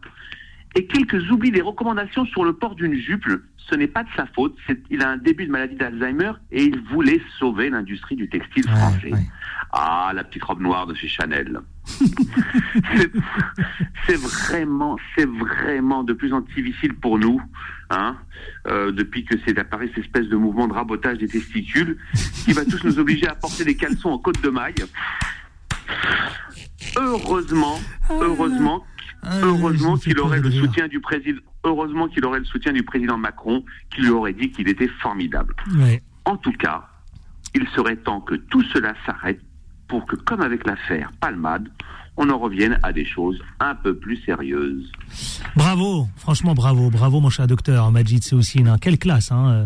S6: Et quelques oublis des recommandations sur le port d'une jupe, ce n'est pas de sa faute, il a un début de maladie d'Alzheimer et il voulait sauver l'industrie du textile
S2: Ouais,
S6: français.
S2: ouais.
S6: Ah, la petite robe noire de chez Chanel. c'est vraiment, c'est vraiment de plus en plus difficile pour nous, hein, euh, depuis que c'est apparu cette espèce de mouvement de rabotage des testicules, qui va tous nous obliger à porter des caleçons en côte de maille. Heureusement, heureusement,
S2: Ah,
S6: heureusement
S2: je me fais
S6: qu'il aurait le soutien du président, heureusement qu'il aurait le soutien du président Macron, qui lui aurait dit qu'il était formidable. En tout cas, il serait temps que tout cela s'arrête pour que, comme avec l'affaire Palmade, on en revienne à des choses un peu plus sérieuses.
S2: Bravo, franchement bravo, bravo mon cher docteur Majid Seoussine, hein. quelle classe. Hein. Euh,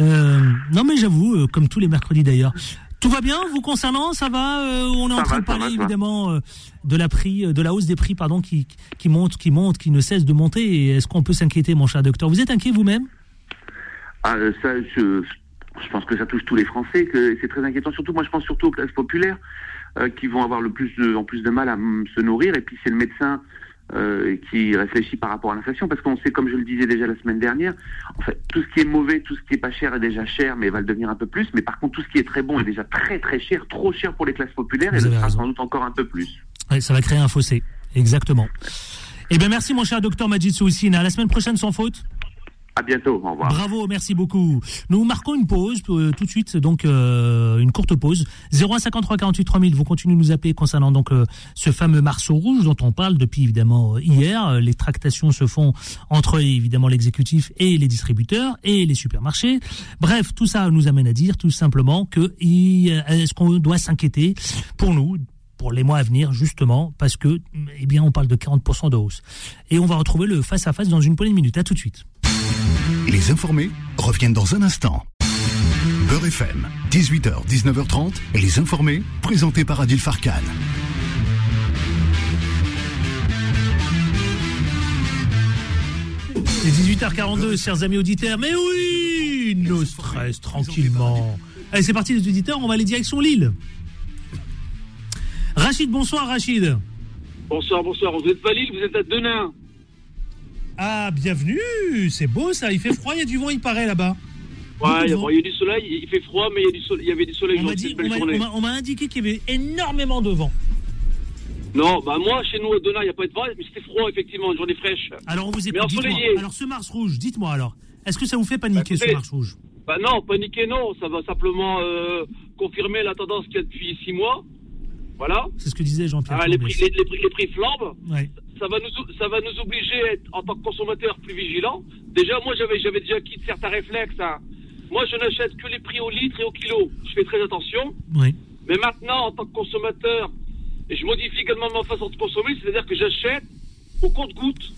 S2: euh, non mais j'avoue, euh, comme tous les mercredis d'ailleurs, Tout va bien vous concernant Ça va euh, On est en train
S6: va,
S2: de parler
S6: va,
S2: évidemment euh, de la prix, euh, de la hausse des prix, pardon, qui, qui monte, qui monte, qui ne cesse de monter. Est-ce qu'on peut s'inquiéter, mon cher docteur? Vous êtes inquiet vous-même?
S6: Ah, ça, je, je pense que ça touche tous les Français, que c'est très inquiétant. Surtout, moi, je pense surtout aux classes populaires euh, qui vont avoir le plus de, en plus de mal à mm, se nourrir. Et puis, c'est le médecin euh, qui réfléchit par rapport à l'inflation, parce qu'on sait, comme je le disais déjà la semaine dernière, en fait, tout ce qui est mauvais, tout ce qui est pas cher est déjà cher, mais va le devenir un peu plus. Mais par contre, tout ce qui est très bon est déjà très très cher, trop cher pour les classes populaires,
S2: Vous
S6: et le sera sans doute encore un peu plus.
S2: Ouais, Ça va créer un fossé. Exactement. Eh bien, merci, mon cher docteur Majid Souissine. À la semaine prochaine, sans faute.
S6: À bientôt, au revoir.
S2: Bravo, merci beaucoup. Nous marquons une pause euh, tout de suite, donc euh, une courte pause. 0153 48 3000, vous continuez de nous appeler concernant donc euh, ce fameux marceau rouge dont on parle depuis évidemment hier. Euh, Les tractations se font entre évidemment l'exécutif et les distributeurs et les supermarchés. Bref, tout ça nous amène à dire tout simplement que il- est-ce qu'on doit s'inquiéter pour nous pour les mois à venir, justement, parce que, eh bien, on parle de 40% de hausse. Et on va retrouver le face-à-face dans une poignée de minutes. À tout de suite.
S1: Les informés reviennent dans un instant. Beurre FM, 18h, 19h30, les informés, présentés par Adil Farkan.
S2: C'est 18h42, chers amis auditeurs. Mais oui, no stress, tranquillement. Allez, c'est parti les auditeurs, on va aller direction Lille. Rachid, bonsoir Rachid.
S7: Bonsoir, bonsoir. Vous êtes pas Lille, vous êtes à Denain.
S2: Ah, bienvenue, c'est beau ça, il fait froid, il y a du vent, il paraît là-bas.
S7: Ouais, il y, a-
S2: vent.
S7: bon, il y a du soleil, il fait froid, mais il y, a du soleil, il y avait du soleil
S2: On m'a dit- on m'a-
S7: journée.
S2: on m'a- on m'a indiqué qu'il y avait énormément de vent.
S7: Non, bah moi, chez nous à Denain, il n'y a pas de vent, mais c'était froid, effectivement, une journée fraîche.
S2: Alors on vous écoute, dites-moi. Alors ce Mars rouge, dites-moi alors, est-ce que ça vous fait paniquer
S7: Bah,
S2: ce Mars rouge?
S7: Bah non, paniquer, non, ça va simplement euh, confirmer la tendance qu'il y a depuis six mois. Voilà.
S2: C'est ce que disait Jean-Pierre.
S7: Ah, les, prix, les, les prix, les prix flambent.
S2: Ouais.
S7: Ça va, nous, ça va nous obliger à être, en tant que consommateurs, plus vigilants. Déjà, moi, j'avais, j'avais déjà quitté certains réflexes. hein. Moi, je n'achète que les prix au litre et au kilo. Je fais très attention. Mais maintenant, en tant que consommateur, je modifie également ma façon de consommer, c'est-à-dire que j'achète au compte-goutte.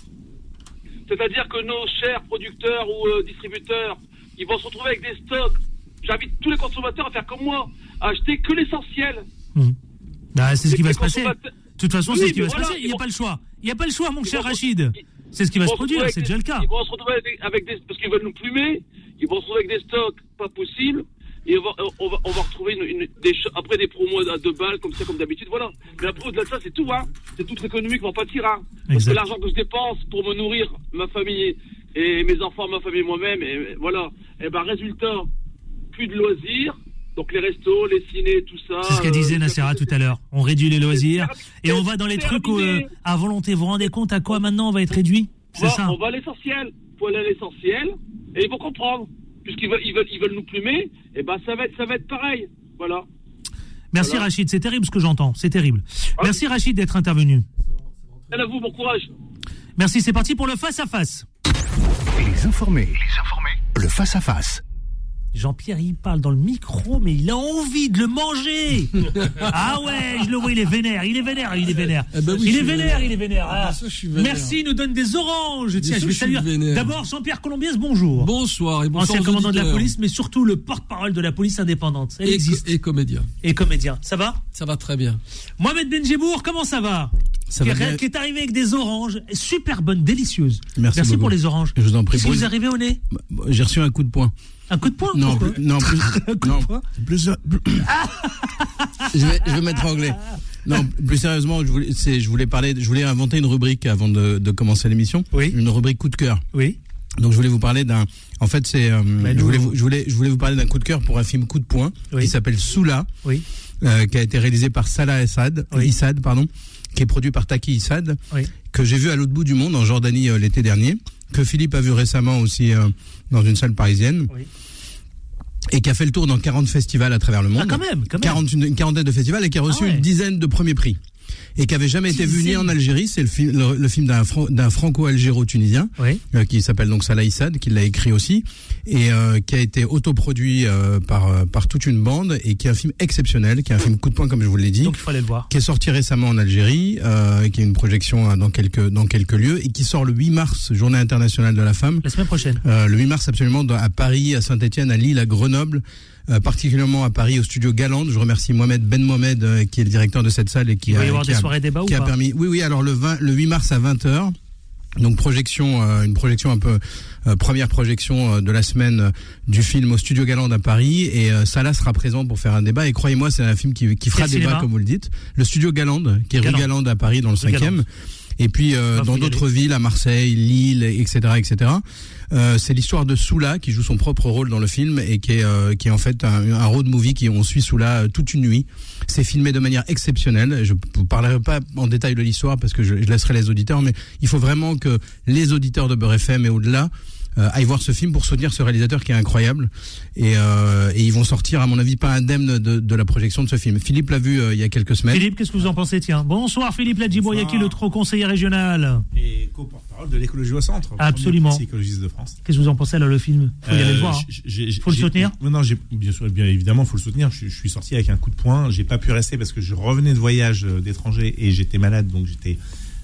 S7: C'est-à-dire que nos chers producteurs ou euh, distributeurs, ils vont se retrouver avec des stocks. J'invite tous les consommateurs à faire comme moi, à acheter que l'essentiel.
S2: Bah, c'est ce qui va se passer. De toute façon,
S7: Oui,
S2: c'est ce qui va se passer. Il n'y a pas le choix. Il n'y a pas le choix, mon cher Rachid. C'est ce qui va se produire, c'est déjà le cas.
S7: Ils vont se retrouver avec, des, parce qu'ils veulent nous plumer, ils vont se retrouver avec des stocks pas possibles, et on va, on va, on va retrouver une, une- des, après des promos à deux balles, comme ça, comme d'habitude, voilà. Mais après, au-delà de ça, c'est tout, hein. C'est toute l'économie qui va pâtir, hein. Parce que l'argent que je dépense pour me nourrir, ma famille, et mes enfants, ma famille, moi-même, et voilà. Et ben, résultat, plus de loisirs, donc les restos, les ciné, tout ça.
S2: C'est ce qu'a disait
S7: euh,
S2: Nassera tout à l'heure. On réduit les loisirs et on va dans les trucs où, euh, à volonté. Vous vous rendez compte à quoi maintenant on va être réduit? C'est ça.
S7: on va à l'essentiel. Faut aller à l'essentiel. Et ils vont comprendre. Puisqu'ils veulent, ils veulent, ils veulent nous plumer, et ben ça va être, ça va être pareil. Voilà.
S2: Merci
S7: voilà.
S2: Rachid, c'est terrible ce que j'entends. C'est terrible. Merci Rachid d'être intervenu.
S7: Et à vous, bon courage.
S2: Merci, c'est parti pour le face-à-face.
S1: Les informés, les informés, le face-à-face.
S2: Jean-Pierre, il parle dans le micro, mais il a envie de le manger. ah ouais, je le vois, il est vénère, il est vénère, il est vénère.
S8: Eh ben oui,
S2: il est vénère,
S8: vénère.
S2: il est vénère.
S8: Ah, ça, je suis vénère.
S2: Merci, il nous donne des oranges. Tiens, je vais saluer. D'abord, Jean-Pierre Colombiès, bonjour.
S8: Bonsoir et bonsoir
S2: Ancien commandant de la police, mais surtout le porte-parole de la police indépendante. Elle
S8: et,
S2: existe.
S8: et comédien.
S2: Et comédien. Ça va?
S8: Ça va très bien.
S2: Mohamed Benjebour, comment ça va?
S8: Ça
S2: qui,
S8: va
S2: est, qui est arrivé avec des oranges, super bonnes, délicieuses.
S9: Merci beaucoup.
S2: pour les oranges.
S9: Je vous en prie.
S2: Qu'est-ce qui
S9: Pour
S2: vous est arrivé au nez?
S9: J'ai reçu un coup de poing.
S2: Un coup de poing
S9: Non, plus, non, plus, non,
S2: poing
S9: plus, je vais, je vais mettre anglais. Non, plus sérieusement, je voulais, c'est, je voulais parler, je voulais inventer une rubrique avant de, de commencer l'émission.
S2: Oui.
S9: Une rubrique coup de cœur.
S2: Oui.
S9: Donc je voulais vous parler d'un. En fait, c'est. euh, je, voulais vous, je voulais, je voulais vous parler d'un coup de cœur pour un film coup de poing
S2: Oui.
S9: qui s'appelle Soula,
S2: Oui.
S9: euh, qui a été réalisé par Salah Essad,
S2: Oui.
S9: Issad, pardon, qui est produit par Taki Issad,
S2: Oui.
S9: que j'ai vu à l'autre bout du monde en Jordanie euh, l'été dernier, que Philippe a vu récemment aussi euh, dans une salle parisienne.
S2: Oui.
S9: Et qui a fait le tour dans 40 festivals à travers le monde.
S2: Ah, quand même, quand même.
S9: 40, une, une quarantaine de festivals et qui a reçu
S2: Ah ouais.
S9: une dizaine de premiers prix. Et qui avait jamais été vu ni en Algérie, c'est le, fi- le, le film d'un Fran- d'un franco-algéro-tunisien
S2: Oui.
S9: euh, qui s'appelle donc Salah Issad, qui l'a écrit aussi, et euh, qui a été autoproduit euh, par, euh, par toute une bande, et qui est un film exceptionnel, qui est un film coup de poing comme je vous l'ai dit,
S2: Donc il faut aller le voir.
S9: qui est sorti récemment en Algérie, euh, qui a une projection euh, dans quelques, dans quelques lieux, et qui sort le 8 mars, journée internationale de la femme.
S2: La semaine prochaine.
S9: Euh, le 8 mars absolument dans- à Paris, à Saint-Etienne, à Lille, à Grenoble, euh, particulièrement à Paris au studio Galande. Je remercie Mohamed Ben Mohamed euh, qui est le directeur de cette salle et qui
S2: Il va
S9: a,
S2: y avoir
S9: qui
S2: des
S9: a-
S2: soirées débat ou
S9: qui a
S2: pas
S9: permis. Oui, oui. Alors le 20, le 8 mars à 20h. Donc projection, euh, une projection un peu euh, première projection euh, de la semaine euh, du film au Studio Galande à Paris et euh, Salah sera présent pour faire un débat et croyez-moi c'est un film qui, qui fera débat comme vous le dites. Le Studio Galande qui est rue Galande à Paris dans le cinquième et puis dans d'autres villes à Marseille, Lille, etc., etc. Euh, c'est l'histoire de Soula qui joue son propre rôle dans le film et qui est, euh, qui est en fait un, un road movie qui on suit Soula euh, toute une nuit. C'est filmé de manière exceptionnelle. Je vous parlerai pas en détail de l'histoire parce que je, je laisserai les auditeurs, mais il faut vraiment que les auditeurs de Beurre FM et au-delà euh, aillent voir ce film pour soutenir ce réalisateur qui est incroyable. Et, euh, et ils vont sortir, à mon avis, pas indemnes de, de la projection de ce film. Philippe l'a vu euh, il y a quelques semaines.
S2: Philippe, qu'est-ce que vous en pensez? Tiens, bonsoir Philippe Ladjiboyaki, le trop conseiller régional?
S8: Et co-porte-parole de l'écologie au centre.
S2: Absolument.
S8: écologiste de France.
S2: Qu'est-ce que vous en pensez là le film? Faut y aller le
S8: Euh,
S2: voir. hein.
S8: j'ai- j'ai-
S2: Faut le soutenir?
S8: Non, bien sûr, bien évidemment, faut le soutenir. Je, je suis sorti avec un coup de poing. J'ai pas pu rester parce que je revenais de voyage d'étranger et j'étais malade, donc j'étais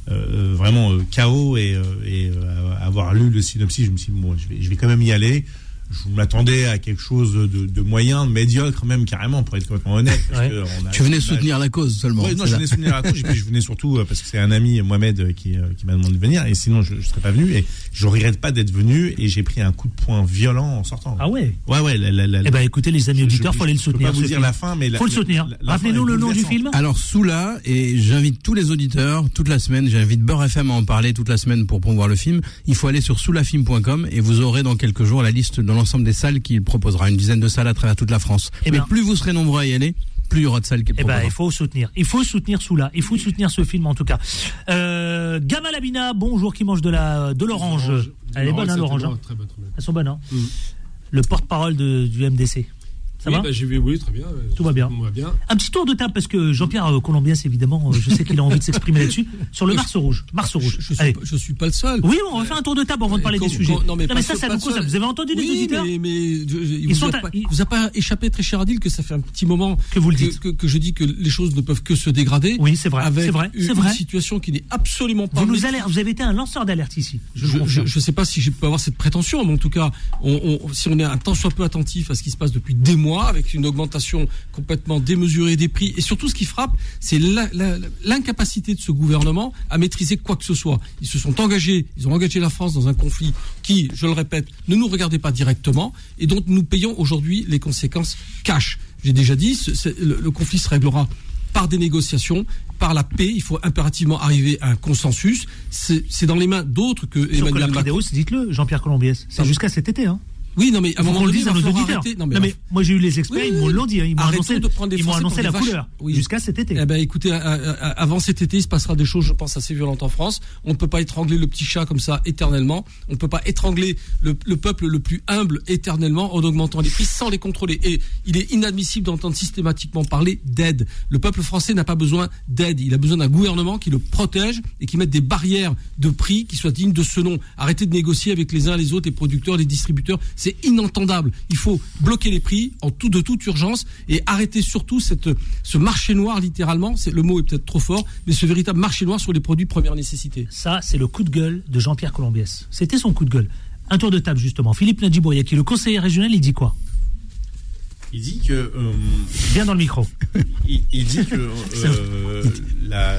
S8: vraiment euh, KO et, euh, et euh, avoir lu le synopsis, je me suis dit bon, je vais, je vais quand même y aller. Je m'attendais à quelque chose de, de moyen, de médiocre même carrément, pour être complètement honnête. parce
S2: Ouais.
S8: que on a-
S9: Tu venais soutenir la cause seulement.
S8: Ouais, non, je
S9: ça.
S8: venais soutenir la cause, et puis je venais surtout euh, parce que c'est un ami, Mohamed, euh, qui, euh, qui m'a demandé de venir, et sinon je ne serais pas venu, et je regrette pas d'être venu, et j'ai pris un coup de poing violent en sortant.
S2: Ah ouais?
S8: Ouais, ouais, la, la, la,
S2: Eh ben écoutez les amis auditeurs,
S8: je-
S2: faut aller le
S8: je peux
S2: soutenir.
S8: pas vous dire
S2: film.
S8: la fin, mais la-
S2: faut le soutenir. Rappelez-nous le nom du film.
S9: Alors Soula et j'invite tous les auditeurs toute la semaine, j'invite Beurre FM à en parler toute la semaine pour promouvoir le film. Il faut aller sur soulafilm.com et vous aurez dans quelques jours la liste de l'ensemble des salles qu'il proposera, une dizaine de salles à travers toute la France.
S2: Eh
S9: Mais
S2: ben-
S9: plus vous serez nombreux à y aller, plus il y aura de salles qu'il
S2: Eh ben, il faut soutenir. Il faut soutenir Soula. Il faut soutenir ce film en tout cas. Euh, Gamal Abina, bonjour, qui mange de la de l'orange. Elle est bonne, hein, l'orange. hein. Elles sont bonnes, hein.
S10: Mm.
S2: Le porte-parole du MDC. Ça
S10: oui,
S2: va
S10: bah, j'ai vu, oui, très bien.
S2: Tout va bien.
S10: Tout va bien.
S2: Un petit tour de table parce que Jean-Pierre euh, Colombiens, évidemment, euh, je sais qu'il a envie de s'exprimer là-dessus. Sur le Mars rouge. Mars rouge.
S11: Je, je
S2: Allez.
S11: suis, pas- je suis pas le seul.
S2: Oui, on va faire un tour de table avant de parler
S11: Quand-
S2: des sujets.
S11: quand- non, mais,
S2: ça,
S11: seul-
S2: ça
S11: pas
S2: nous cause. Vous avez entendu les
S11: Oui,
S2: auditeurs
S11: mais, mais je- je- il
S2: Ils
S11: vous,
S2: sont
S11: a
S2: à-
S11: pas, vous a pas échappé, très cher Adil, que ça fait un petit moment
S2: Que vous le dites.
S11: que, que je dis que les choses ne peuvent que se dégrader.
S2: Oui, c'est vrai.
S11: Avec
S2: C'est vrai.
S11: une,
S2: C'est vrai.
S11: situation qui n'est absolument pas.
S2: Vous nous alerte, vous avez été un lanceur d'alerte ici. Je,
S11: ne sais pas si je peux avoir cette prétention, mais en tout cas, si on est un tant soit peu attentif à ce qui se passe depuis des mois, avec une augmentation complètement démesurée des prix, et surtout ce qui frappe, c'est l'incapacité de ce gouvernement à maîtriser quoi que ce soit. Ils se sont engagés, ils ont engagé la France dans un conflit qui, je le répète, ne nous regardait pas directement, et dont nous payons aujourd'hui les conséquences cash. J'ai déjà dit, le, le conflit se réglera par des négociations, par la paix. Il faut impérativement arriver à un consensus. C'est dans les mains d'autres que
S2: Sauf que la
S11: Emmanuel Macron.
S2: dites-le, Jean-Pierre Colombiès. C'est jusqu'à cet été. Hein.
S11: Oui, non, mais à un moment donné,
S2: à nos auditeurs.
S11: arrêter.
S2: Non, mais, moi j'ai eu les experts,
S11: Oui,
S2: ils m'ont dit. hein, Ils m'ont annoncé, ils m'ont annoncé la
S11: vaches.
S2: couleur. Jusqu'à cet été.
S11: Eh ben, écoutez, à- à- à- avant cet été, il se passera des choses, je pense, assez violentes en France. On ne peut pas étrangler le petit chat comme ça éternellement. On ne peut pas étrangler le, le peuple le plus humble éternellement en augmentant les prix sans les contrôler. Et il est inadmissible d'entendre systématiquement parler d'aide. Le peuple français n'a pas besoin d'aide. Il a besoin d'un gouvernement qui le protège et qui mette des barrières de prix qui soient dignes de ce nom. Arrêtez de négocier avec les uns les autres, les producteurs, les distributeurs. C'est inentendable. Il faut bloquer les prix en tout de toute urgence et arrêter surtout cette, ce marché noir littéralement. C'est le mot est peut-être trop fort, mais ce véritable marché noir sur les produits de première nécessité.
S2: Ça, c'est le coup de gueule de Jean-Pierre Colombiès. C'était son coup de gueule. Un tour de table, justement. Philippe Nadjiboyaki, le conseiller régional, il dit quoi?
S8: Il dit que. euh,
S2: Bien dans le micro.
S8: il, il dit que euh, la,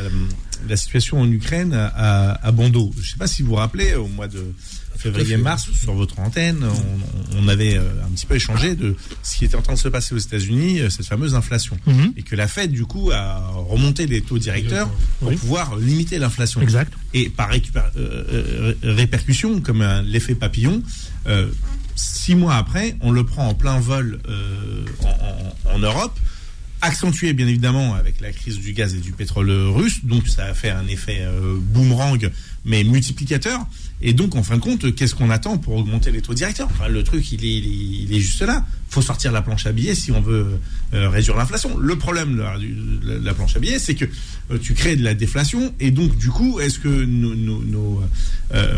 S8: la situation en Ukraine a, a bon dos. Je ne sais pas si vous vous rappelez, au mois de février-mars, sur votre antenne, on, on avait euh, un petit peu échangé de ce qui était en train de se passer aux États-Unis, euh, cette fameuse inflation.
S2: Mhm.
S8: Et que la Fed, du coup, a remonté les taux directeurs pour
S2: Oui.
S8: pouvoir limiter l'inflation.
S2: Exact.
S8: Et par euh, répercussion, comme l'effet papillon, euh, six mois après, on le prend en plein vol euh, en, en- en Europe, accentué bien évidemment avec la crise du gaz et du pétrole russe, donc ça a fait un effet euh, boomerang, mais multiplicateur. Et donc, en fin de compte, qu'est-ce qu'on attend pour augmenter les taux directeurs? Enfin, Le truc, il est, il il juste là. faut sortir la planche à billets si on veut euh, réduire l'inflation. Le problème de la, planche à billets, c'est que euh, tu crées de la déflation, et donc, du coup, est-ce que nos, euh,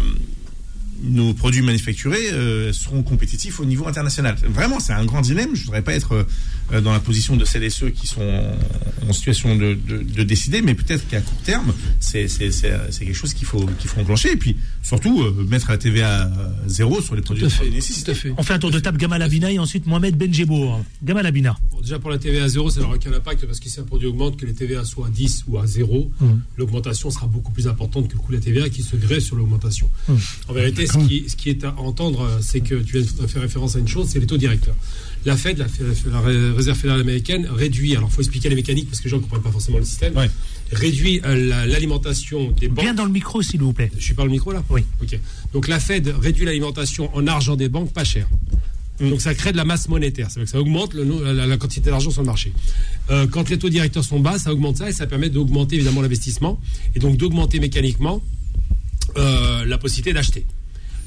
S8: nos produits manufacturés euh, seront compétitifs au niveau international. Vraiment, c'est un grand dilemme. Je voudrais pas être euh, dans la position de celles et ceux qui sont en, en situation de, de, de décider, mais peut-être qu'à court terme, c'est quelque chose qu'il faut qu'il faut enclencher et puis surtout euh, mettre la TVA zéro sur les produits
S11: Tout à
S8: de
S11: fait,
S8: première nécessité.
S11: tout à fait.
S2: On fait un tour de table Gamal Abina et ensuite Mohamed Benjebour. Gamal Abina.
S10: Bon, déjà pour la TVA à zéro, ça n'aura aucun impact parce que si un produit augmente, que les TVA soient à 10 ou à 0,
S2: Mhm.
S10: l'augmentation sera beaucoup plus importante que le coût de la TVA qui se grève sur l'augmentation.
S2: Mhm.
S10: En vérité, ce qui, ce qui est à entendre, c'est que tu de faire référence à une chose, c'est les taux directeurs. La Fed, la, la- la Réserve fédérale américaine, réduit, alors il faut expliquer les mécaniques parce que les gens ne comprennent pas forcément le système, réduit euh, la- l'alimentation des banques.
S2: Bien dans le micro, s'il vous plaît.
S10: Je suis pas le micro là?
S2: Oui.
S10: Ok. Donc la Fed réduit l'alimentation en argent des banques pas cher. Donc ça crée de la masse monétaire, que ça augmente le no- la, la quantité d'argent sur le marché. Euh, quand les taux directeurs sont bas, ça augmente ça et ça permet d'augmenter évidemment l'investissement et donc d'augmenter mécaniquement euh, la possibilité d'acheter.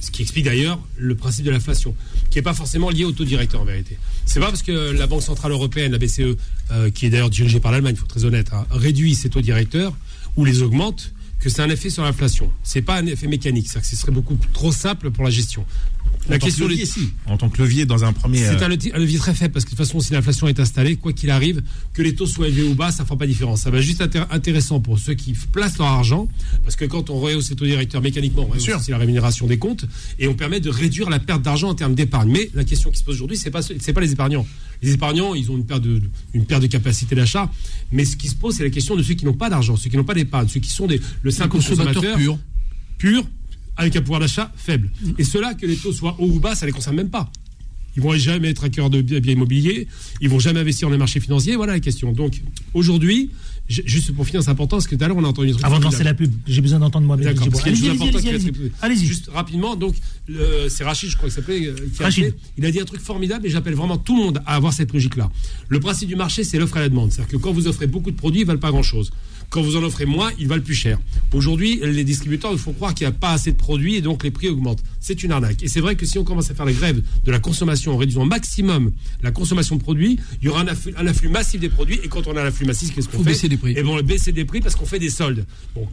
S10: Ce qui explique d'ailleurs le principe de l'inflation, qui n'est pas forcément lié au taux directeur en vérité. C'est pas parce que la Banque Centrale Européenne, la BCE, euh, qui est d'ailleurs dirigée par l'Allemagne, il faut être très honnête, réduit ses taux directeurs ou les augmente, que c'est un effet sur l'inflation. C'est pas un effet mécanique, c'est que ce serait beaucoup trop simple pour la gestion.
S8: En tant que levier, si. En tant que levier dans un premier.
S10: C'est
S8: euh,
S10: un, levier- un levier très faible parce que de toute façon, si l'inflation est installée, quoi qu'il arrive, que les taux soient élevés ou bas, ça ne fera pas de différence. Ça va juste être intéressant pour ceux qui placent leur argent parce que quand on rehausse les taux directeurs mécaniquement, on rehausse aussi la rémunération des comptes et on permet de réduire la perte d'argent en termes d'épargne. Mais la question qui se pose aujourd'hui, c'est pas ce- c'est pas les épargnants. Les épargnants, ils ont une perte de, une perte de capacité d'achat, mais ce qui se pose, c'est la question de ceux qui n'ont pas d'argent, ceux qui n'ont pas d'épargne, ceux qui sont des, le simple
S11: consommateur
S10: consommateur
S11: pur.
S10: pur, avec un pouvoir d'achat faible. Et ceux-là, que les taux soient hauts ou bas, ça ne les concerne même pas. Ils vont jamais être acquéreurs de biens biens immobiliers, ils vont jamais investir dans les marchés financiers, voilà la question. Donc aujourd'hui, juste pour finir, c'est important, parce que tout à l'heure on a entendu... une
S2: Avant de lancer la pub, j'ai besoin d'entendre Mohamed
S10: D'accord,
S2: Allez-y,
S10: Juste rapidement, donc c'est Rachid, je crois qu'il s'appelait, euh,
S2: Rachid.
S10: il a dit un truc formidable et j'appelle vraiment tout le monde à avoir cette logique-là. Le principe du marché, c'est l'offre et la demande. C'est-à-dire que quand vous offrez beaucoup de produits, ils valent pas grand-chose. Quand vous en offrez moins, ils valent plus cher. Aujourd'hui, les distributeurs nous font croire qu'il n'y a pas assez de produits et donc les prix augmentent. C'est une arnaque. Et c'est vrai que si on commence à faire la grève de la consommation en réduisant au maximum la consommation de produits, il y aura un afflux, un afflux massif des produits. Et quand on a un afflux massif, qu'est-ce qu'on
S11: Faut
S10: fait
S11: baisser les prix.
S10: Et bon, on baisser des prix parce qu'on fait des soldes. Bon,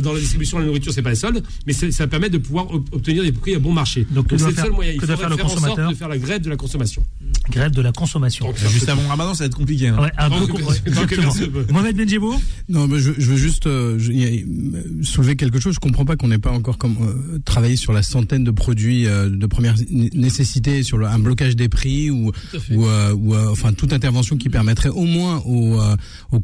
S10: dans la distribution de la nourriture, c'est pas les soldes, mais ça permet de pouvoir ob- obtenir des prix à bon marché.
S2: Donc,
S10: c'est le
S2: faire-
S10: seul moyen. Il faudrait
S2: faire le
S10: en sorte de faire la grève de la consommation.
S2: Grève de la consommation.
S10: Donc,
S8: Juste avant Ramadan, ça va être compliqué. hein.
S2: Ouais, un peu Mohamed Benjebour
S9: Non, mais je, je veux juste euh, je- y a- euh, soulever quelque chose. Je comprends pas qu'on n'ait pas encore comme, euh, travaillé sur la centaine de produits euh, de première né- nécessité, sur le- un blocage des prix ou ou, euh, ou, euh, enfin toute intervention qui permettrait au moins aux, aux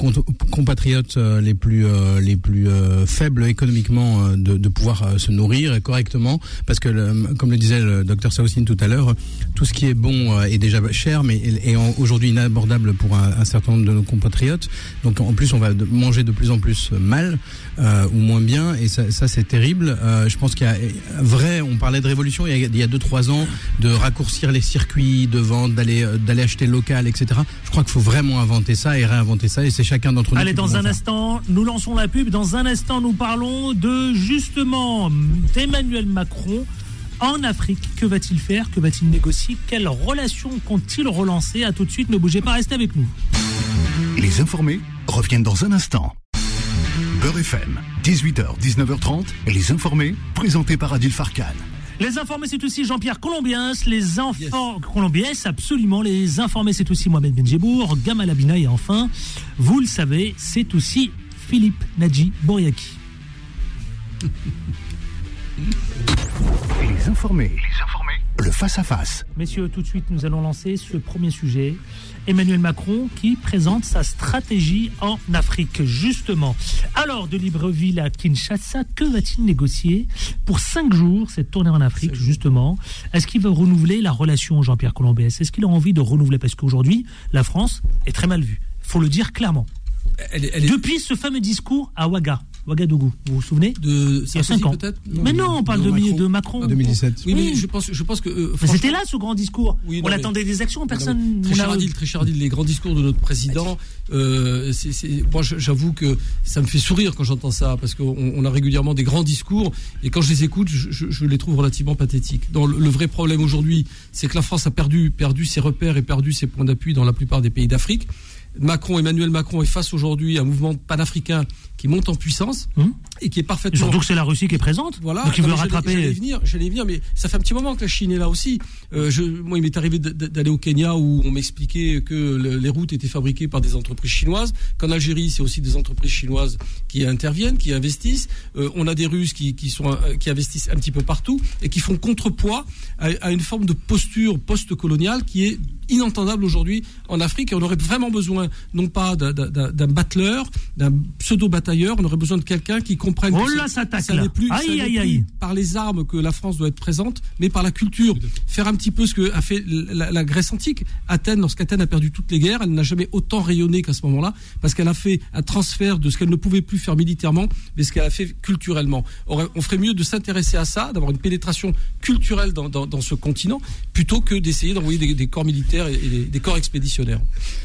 S9: compatriotes les plus euh, les plus euh, faibles économiquement de, de pouvoir se nourrir correctement, parce que le- comme le disait le docteur Saoussine tout à l'heure, tout ce qui est bon est déjà cher, mais est aujourd'hui inabordable pour un, un certain nombre de nos compatriotes. Donc en plus, on va manger de plus en plus mal euh, ou moins bien, et ça, ça c'est terrible. Euh, je pense qu'il y a vrai, on parlait de révolution il y a, il y a deux trois ans, de raccourcir les circuits de vente, d'aller euh, d'aller acheter local, etc. Je crois qu'il faut vraiment inventer ça et réinventer ça, et c'est chacun d'entre nous.
S2: Allez, dans un
S9: faire.
S2: instant, nous lançons la pub. Dans un instant, nous parlons de justement d'Emmanuel Macron en Afrique. Que va-t-il faire? Que va-t-il négocier? Quelles relations compte-t-il relancer? À tout de suite, ne bougez pas, restez avec nous.
S1: Les informés reviennent dans un instant. Beurre FM, 18h, 19h30, les informés, présentés par Adil Farkan.
S2: Les informés, c'est aussi Jean-Pierre Colombiens. Les enfants Colombiens, absolument. Les informés, c'est aussi Mohamed Benjebour, Gamal Abina et enfin, vous le savez, c'est aussi Philippe Nadji Bouriaki.
S1: Les informés, les informés, le face-à-face.
S2: Messieurs, tout de suite, nous allons lancer ce premier sujet. Emmanuel Macron qui présente sa stratégie en Afrique, justement. Alors, de Libreville à Kinshasa, que va-t-il négocier pour cinq jours, cette tournée en Afrique, justement? Est-ce qu'il va renouveler la relation Jean-Pierre Colombès Est-ce qu'il a envie de renouveler? Parce qu'aujourd'hui, la France est très mal vue. Il faut le dire clairement.
S11: Elle est- elle est-
S2: Depuis ce fameux discours à Ouaga, Ouagadougou, vous vous souvenez
S11: de
S2: Il y a cinq ans.
S11: peut-être
S2: Mais non, on parle de,
S11: Macron.
S2: de Macron.
S9: 2017.
S11: Oui, mais
S2: Oui.
S11: je pense, je pense que. euh,
S2: Mais c'était là ce grand discours.
S11: Oui, non,
S2: on
S11: mais-
S2: attendait des actions, personne.
S11: mais Très Adil, très cher Adil, les grands discours de notre président, euh, c'est- c'est- moi j'avoue que ça me fait sourire quand j'entends ça, parce qu'on on a régulièrement des grands discours, et quand je les écoute, je, je- je les trouve relativement pathétiques. Dans le, le vrai problème aujourd'hui, c'est que la France a perdu, perdu ses repères et perdu ses points d'appui dans la plupart des pays d'Afrique. Macron, Emmanuel Macron est face aujourd'hui à un mouvement panafricain qui monte en puissance
S2: Hum.
S11: et qui est parfaitement
S2: surtout que c'est la Russie qui est présente.
S11: voilà.
S2: Donc il veut rattraper.
S11: J'allais venir, j'allais venir, mais ça fait un petit moment que la Chine est là aussi. Euh, je, moi, il m'est arrivé d'aller au Kenya où on m'expliquait que le- les routes étaient fabriquées par des entreprises chinoises. Qu'en Algérie, c'est aussi des entreprises chinoises qui interviennent, qui investissent. Euh, on a des Russes qui, qui sont euh, qui investissent un petit peu partout et qui font contrepoids à, à une forme de posture post-coloniale qui est inentendable aujourd'hui en Afrique et on aurait vraiment besoin non pas d'un- battleur, d'un pseudo-batailleur, on aurait besoin de quelqu'un qui comprenne
S2: Oh
S11: que
S2: là,
S11: ça-
S2: ça
S11: n'est plus,
S2: Aïe,
S11: ça n'est
S2: aïe,
S11: plus
S2: aïe.
S11: par les armes que la France doit être présente, mais par la culture. Faire un petit peu ce que a fait la, la Grèce antique. Athènes, lorsqu'Athènes a perdu toutes les guerres, elle n'a jamais autant rayonné qu'à ce moment-là, parce qu'elle a fait un transfert de ce qu'elle ne pouvait plus faire militairement, mais ce qu'elle a fait culturellement. On, on ferait mieux de s'intéresser à ça, d'avoir une pénétration culturelle dans, dans- dans ce continent, plutôt que d'essayer d'envoyer des, des corps militaires et, et des, des corps expéditionnaires.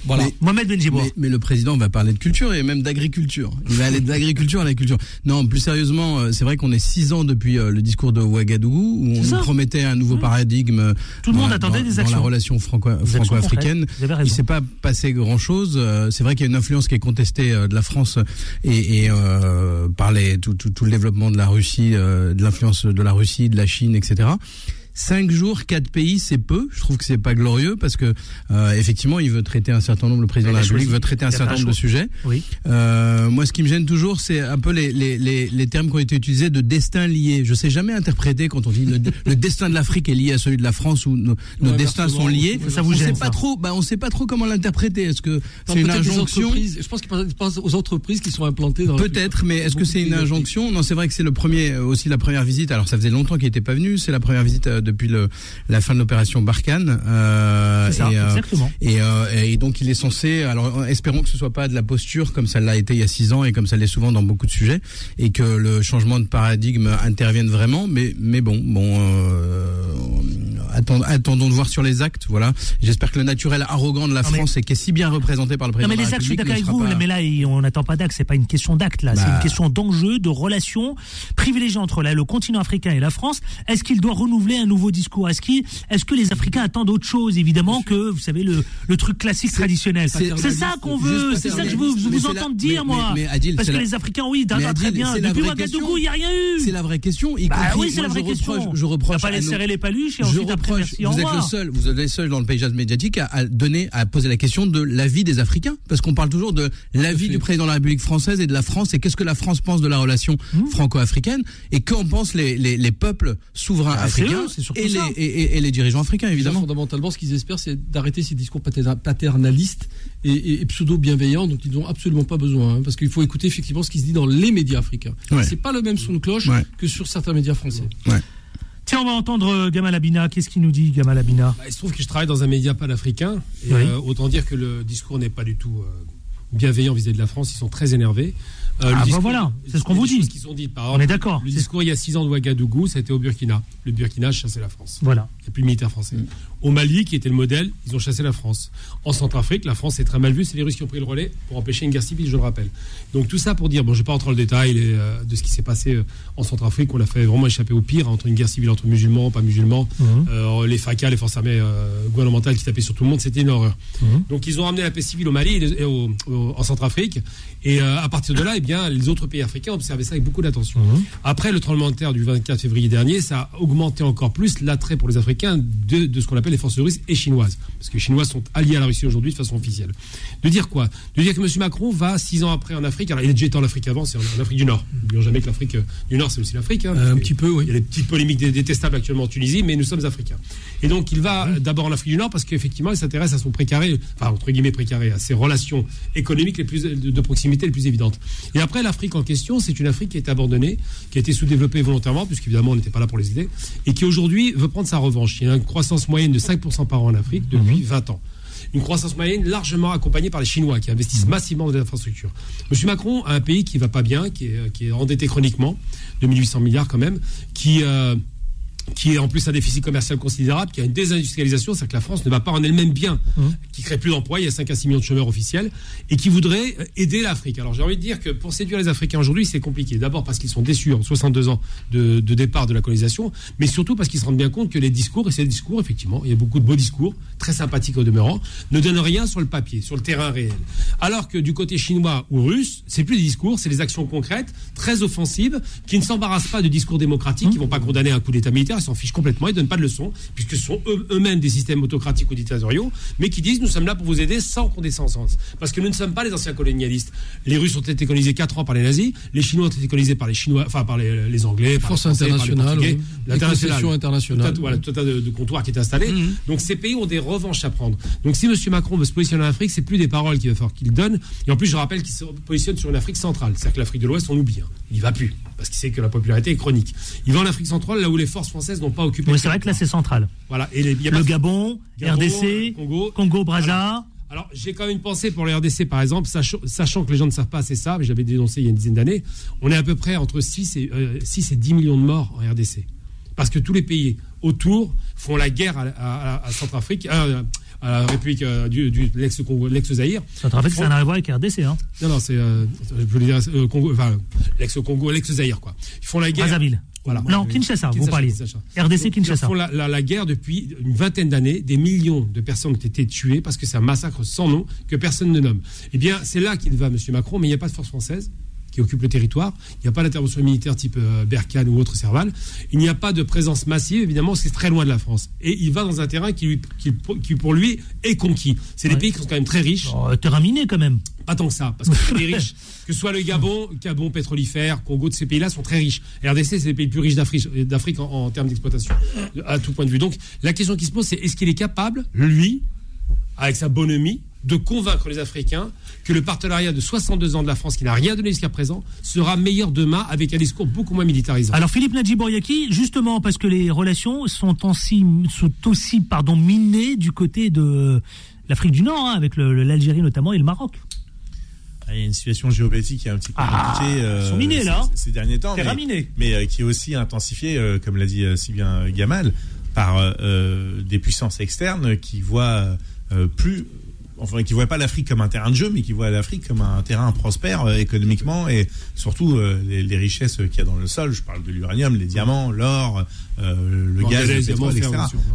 S11: Voilà.
S9: Mais-
S2: Mohamed Benjibour.
S9: Mais, mais le président va parler de culture et même d'agriculture. Il va aller de l'agriculture à la culture. Non, plus sérieusement, euh, c'est vrai qu'on est six ans depuis euh, le discours de Ouagadougou où on nous promettait un nouveau paradigme. euh,
S2: Tout le
S9: dans
S2: monde
S9: la-
S2: attendait
S9: dans-
S2: des
S9: dans
S2: actions.
S9: la relation franco- franco-africaine.
S2: avez
S9: Il s'est pas passé grand chose. C'est vrai qu'il y a une influence qui est contestée de la France et, et euh, par les, tout, tout, tout le développement de la Russie, de l'influence de la Russie, de la Chine, etc. Cinq jours, quatre pays, c'est peu. Je trouve que c'est pas glorieux parce que euh, effectivement, il veut traiter un certain nombre. Le président de la République veut traiter un certain nombre de sujets.
S2: Oui.
S9: Euh, moi, ce qui me gêne toujours, c'est un peu les, les, les, les termes qui ont été utilisés de destin lié. Je sais jamais interpréter quand on dit le, le destin de l'Afrique est lié à celui de la France ou nos, nos
S11: Ouais,
S9: destins sont liés.
S2: ça vous
S9: on
S2: gêne,
S9: sait
S2: ça.
S9: pas trop. Bah, on sait pas trop comment l'interpréter. Est-ce que c'est une injonction.
S11: Je pense qu'il pense aux entreprises qui sont implantées dans
S9: Peut-être, mais est-ce que c'est une injonction? Non, c'est vrai que c'est le premier, euh, aussi la première visite. Alors ça faisait longtemps qu'il n'était pas venu. C'est la première visite euh, depuis le, la fin de l'opération Barkhane. Euh,
S2: C'est ça,
S9: et, euh,
S2: exactement.
S9: et, euh, et donc il est censé. Alors espérons que ce soit pas de la posture comme ça l'a été il y a six ans et comme ça l'est souvent dans beaucoup de sujets, et que le changement de paradigme intervienne vraiment. Mais mais bon, bon. Euh, attend- attendons de voir sur les actes. Voilà. J'espère que le naturel arrogant de la
S2: Non, mais-
S9: France et qui est si bien représenté par le
S2: Non
S9: président
S2: mais
S9: de
S2: les
S9: la
S2: actes, je suis d'accord avec vous,
S9: pas-
S2: mais là on n'attend pas d'actes, c'est pas une question d'actes là, c'est
S9: Bah.
S2: une question d'enjeu, de relation privilégiée entre là, le continent africain et la France. Est-ce qu'il doit renouveler un nouveau discours Est-ce que les Africains attendent autre chose évidemment que vous savez le, le truc classique traditionnel?
S9: c'est-
S2: ça qu'on veut, c'est ça que je veux, vous
S9: la-
S2: entends dire
S9: mais-
S2: moi.
S9: mais- mais Adil,
S2: Parce que
S9: la-
S2: les Africains, oui,
S9: Mais
S2: très
S9: Adil,
S2: bien. Depuis Ouagadougou, il n'y a rien eu.
S9: C'est la vraie question. y
S2: Bah oui, c'est la vraie
S9: je
S2: question.
S9: reproche- je reproche
S2: pas les serrer les paluches et
S9: je
S2: ensuite après merci,
S9: vous êtes le seul, vous êtes les seuls dans le paysage médiatique à, à donner, à poser la question de l'avis des Africains, parce qu'on parle toujours de l'avis du président de la République française et de la France et qu'est-ce que la France pense de la relation
S2: Mmh.
S9: franco-africaine et qu'en pensent les, les, les peuples souverains
S11: Ah, c'est
S9: africains
S11: surtout
S9: et les,
S11: ça.
S9: et, et- et les dirigeants africains évidemment.
S11: Fondamentalement, ce qu'ils espèrent, c'est d'arrêter ces discours paterna- paternalistes et, et- et pseudo-bienveillants dont ils n'ont absolument pas besoin. hein, parce qu'il faut écouter effectivement ce qui se dit dans les médias africains.
S9: Ouais.
S11: C'est pas le même son de cloche
S9: Ouais.
S11: que sur certains médias français.
S2: Tiens, on va entendre euh, Gamal Abina. Qu'est-ce qu'il nous dit, Gamal Abina?
S10: Bah, il se trouve que je travaille dans un média panafricain. Et,
S2: Oui.
S10: euh, autant dire que le discours n'est pas du tout euh, bienveillant vis-à-vis de la France. Ils sont très énervés. Euh,
S2: Ah,
S10: le
S2: bah
S10: discours-
S2: voilà, c'est ce qu'on
S10: il y a
S2: vous dit.
S10: qui sont dites. Par
S2: On est d'accord.
S10: Le
S2: C'est-
S10: discours il y a six ans de Ouagadougou, ça a été au Burkina. Le Burkina a chassé la France.
S2: Voilà.
S10: Il n'y a plus de militaires français. Au Mali, qui était le modèle, ils ont chassé la France. En Centrafrique, la France est très mal vue. C'est les Russes qui ont pris le relais pour empêcher une guerre civile, je le rappelle. Donc tout ça pour dire, bon, je ne vais pas rentrer dans le détail euh, de ce qui s'est passé euh, en Centrafrique. On a fait vraiment échapper au pire, hein, entre une guerre civile entre musulmans, pas musulmans,
S2: Mhm.
S10: euh, les FACA, les forces armées euh, gouvernementales qui tapaient sur tout le monde. C'était une horreur.
S2: Mhm.
S10: Donc ils ont ramené la paix civile au Mali et, au- au- en Centrafrique. Et euh, à partir de là, eh bien, les autres pays africains observaient ça avec beaucoup d'attention.
S2: Mhm.
S10: Après le tremblement de terre du 24 février dernier, ça a augmenté encore plus l'attrait pour les Africains de, de ce qu'on appelle les forces russes et chinoises. Parce que les Chinois sont alliés à la Russie aujourd'hui de façon officielle. De dire quoi? De dire que M. Macron va six ans après en Afrique. Alors il a déjà été en Afrique avant, c'est en, en Afrique du Nord. N'oublions jamais que l'Afrique euh, du Nord, c'est aussi l'Afrique. hein, parce
S11: un petit peu, oui.
S10: Il y a des petites polémiques dé- détestables actuellement en Tunisie, mais nous sommes africains. Et donc il va euh, d'abord en Afrique du Nord parce qu'effectivement il s'intéresse à son précaré, enfin entre guillemets précaré, à ses relations économiques les plus de, proximité les plus évidentes. Et après l'Afrique en question, c'est une Afrique qui été abandonnée, qui a été sous-développée volontairement, puisqu'évidemment on n'était pas là pour les aider, et qui aujourd'hui veut prendre sa revanche. Il y a une croissance moyenne de 5% par an en Afrique depuis 20 ans. Une croissance moyenne largement accompagnée par les Chinois qui investissent massivement dans les infrastructures. Monsieur Macron a un pays qui va pas bien, qui est, qui est endetté chroniquement, 2800 milliards quand même, qui, euh, qui est en plus un déficit commercial considérable, qui a une désindustrialisation, c'est-à-dire que la France ne va pas en elle-même bien, qui crée plus d'emplois, il y a 5 à 6 millions de chômeurs officiels, et qui voudrait aider l'Afrique. Alors j'ai envie de dire que pour séduire les Africains aujourd'hui, c'est compliqué. D'abord parce qu'ils sont déçus en 62 ans de, de départ de la colonisation, mais surtout parce qu'ils se rendent bien compte que les discours, et ces discours, effectivement, il y a beaucoup de beaux discours, très sympathiques au demeurant, ne donnent rien sur le papier, sur le terrain réel. Alors que du côté chinois ou russe, c'est plus des discours, c'est des actions concrètes, très offensives, qui ne s'embarrassent pas de discours démocratiques, qui vont pas condamner un coup d'État militaire, ils s'en fichent complètement, ils donnent pas de leçons, puisque ce sont eux- eux-mêmes des systèmes autocratiques ou dictatoriaux, mais qui disent nous sommes là pour vous aider sans condescendance. Parce que nous ne sommes pas les anciens colonialistes. Les Russes ont été colonisés 4 ans par les nazis, les Chinois ont été colonisés par les Chinois, enfin par les, les Anglais, par
S11: Force
S10: les Français,
S11: internationale, oui.
S10: l'international.
S11: Internationales.
S10: Tout un- voilà, tout un tas de, de comptoirs qui est installé. Donc ces pays ont des revanches à prendre. Donc si M. Macron veut se positionner en Afrique, c'est plus des paroles qu'il va falloir qu'il donne. Et en plus, je rappelle qu'il se positionne sur une Afrique centrale. C'est-à-dire que l'Afrique de l'Ouest, on oublie. hein. Il va plus. Parce qu'il sait que la popularité est chronique. Il va en Afrique centrale, là où les forces françaises n'ont pas occupé.
S2: Oui,
S10: le
S2: c'est vrai que là, c'est central.
S10: Voilà. Et les- y a
S2: Le Gabon,
S10: Gabon,
S2: RDC,
S10: Congo,
S2: Congo, Brazza.
S10: Alors, j'ai quand même une pensée pour le RDC, par exemple, sachant, sachant que les gens ne savent pas assez ça, mais j'avais dénoncé il y a une dizaine d'années, on est à peu près entre 6 et, euh, 6 et 10 millions de morts en RDC. Parce que tous les pays autour font la guerre à, à- à Centrafrique, euh, à la République euh, du, du l'ex-Congo, l'ex-Zaïre.
S2: Centrafrique, ça n'a rien à voir avec RDC. Hein.
S10: Non, non, c'est, euh, je voulais dire, euh, Congo, enfin, l'ex-Congo, l'ex-Zaïre, quoi. Ils font la guerre.
S2: Brazzaville.
S10: Voilà.
S2: Non, Kinshasa, vous parliez. RDC, Kinshasa.
S10: Ils font la, la- la guerre depuis une vingtaine d'années. Des millions de personnes ont été tuées parce que c'est un massacre sans nom que personne ne nomme. Eh bien, c'est là qu'il va, M. Macron, mais il n'y a pas de force française qui occupe le territoire. Il n'y a pas d'intervention militaire type euh, Berkane ou autre Serval. Il n'y a pas de présence massive, évidemment, parce que c'est très loin de la France. Et il va dans un terrain qui, lui- qui, qui, pour lui, est conquis. C'est des pays qui sont quand même très riches.
S2: Oh, terrain miné, quand même.
S10: Pas tant que ça, parce que les riches, que ce soit le Gabon, Gabon pétrolifère, Congo, de ces pays-là sont très riches. RDC, c'est les pays les plus riches d'Afrique, d'Afrique en, en termes d'exploitation, à tout point de vue. Donc, la question qui se pose, c'est est-ce qu'il est capable, lui, avec sa bonhomie, de convaincre les Africains que le partenariat de 62 ans de la France, qui n'a rien donné jusqu'à présent, sera meilleur demain avec un discours beaucoup moins militarisant.
S2: Alors Philippe Nadjibouriaki, justement parce que les relations sont aussi, sont aussi pardon, minées du côté de l'Afrique du Nord, hein, avec l'Algérie notamment et le Maroc.
S8: Il y a une situation géopolitique qui est un petit peu
S2: Ah,
S8: compliquée
S2: ils sont minés, là, hein.
S8: ces, ces derniers temps, mais, euh, qui est aussi intensifiée, euh, comme l'a dit euh, si bien Gamal, par euh, euh, des puissances externes qui voient euh, plus, enfin qui voient pas l'Afrique comme un terrain de jeu, mais qui voient l'Afrique comme un terrain prospère euh, économiquement et surtout euh, les, les richesses qu'il y a dans le sol. Je parle de l'uranium, les diamants, l'or, euh, le
S10: Bon,
S8: gaz, le pétrole, etc.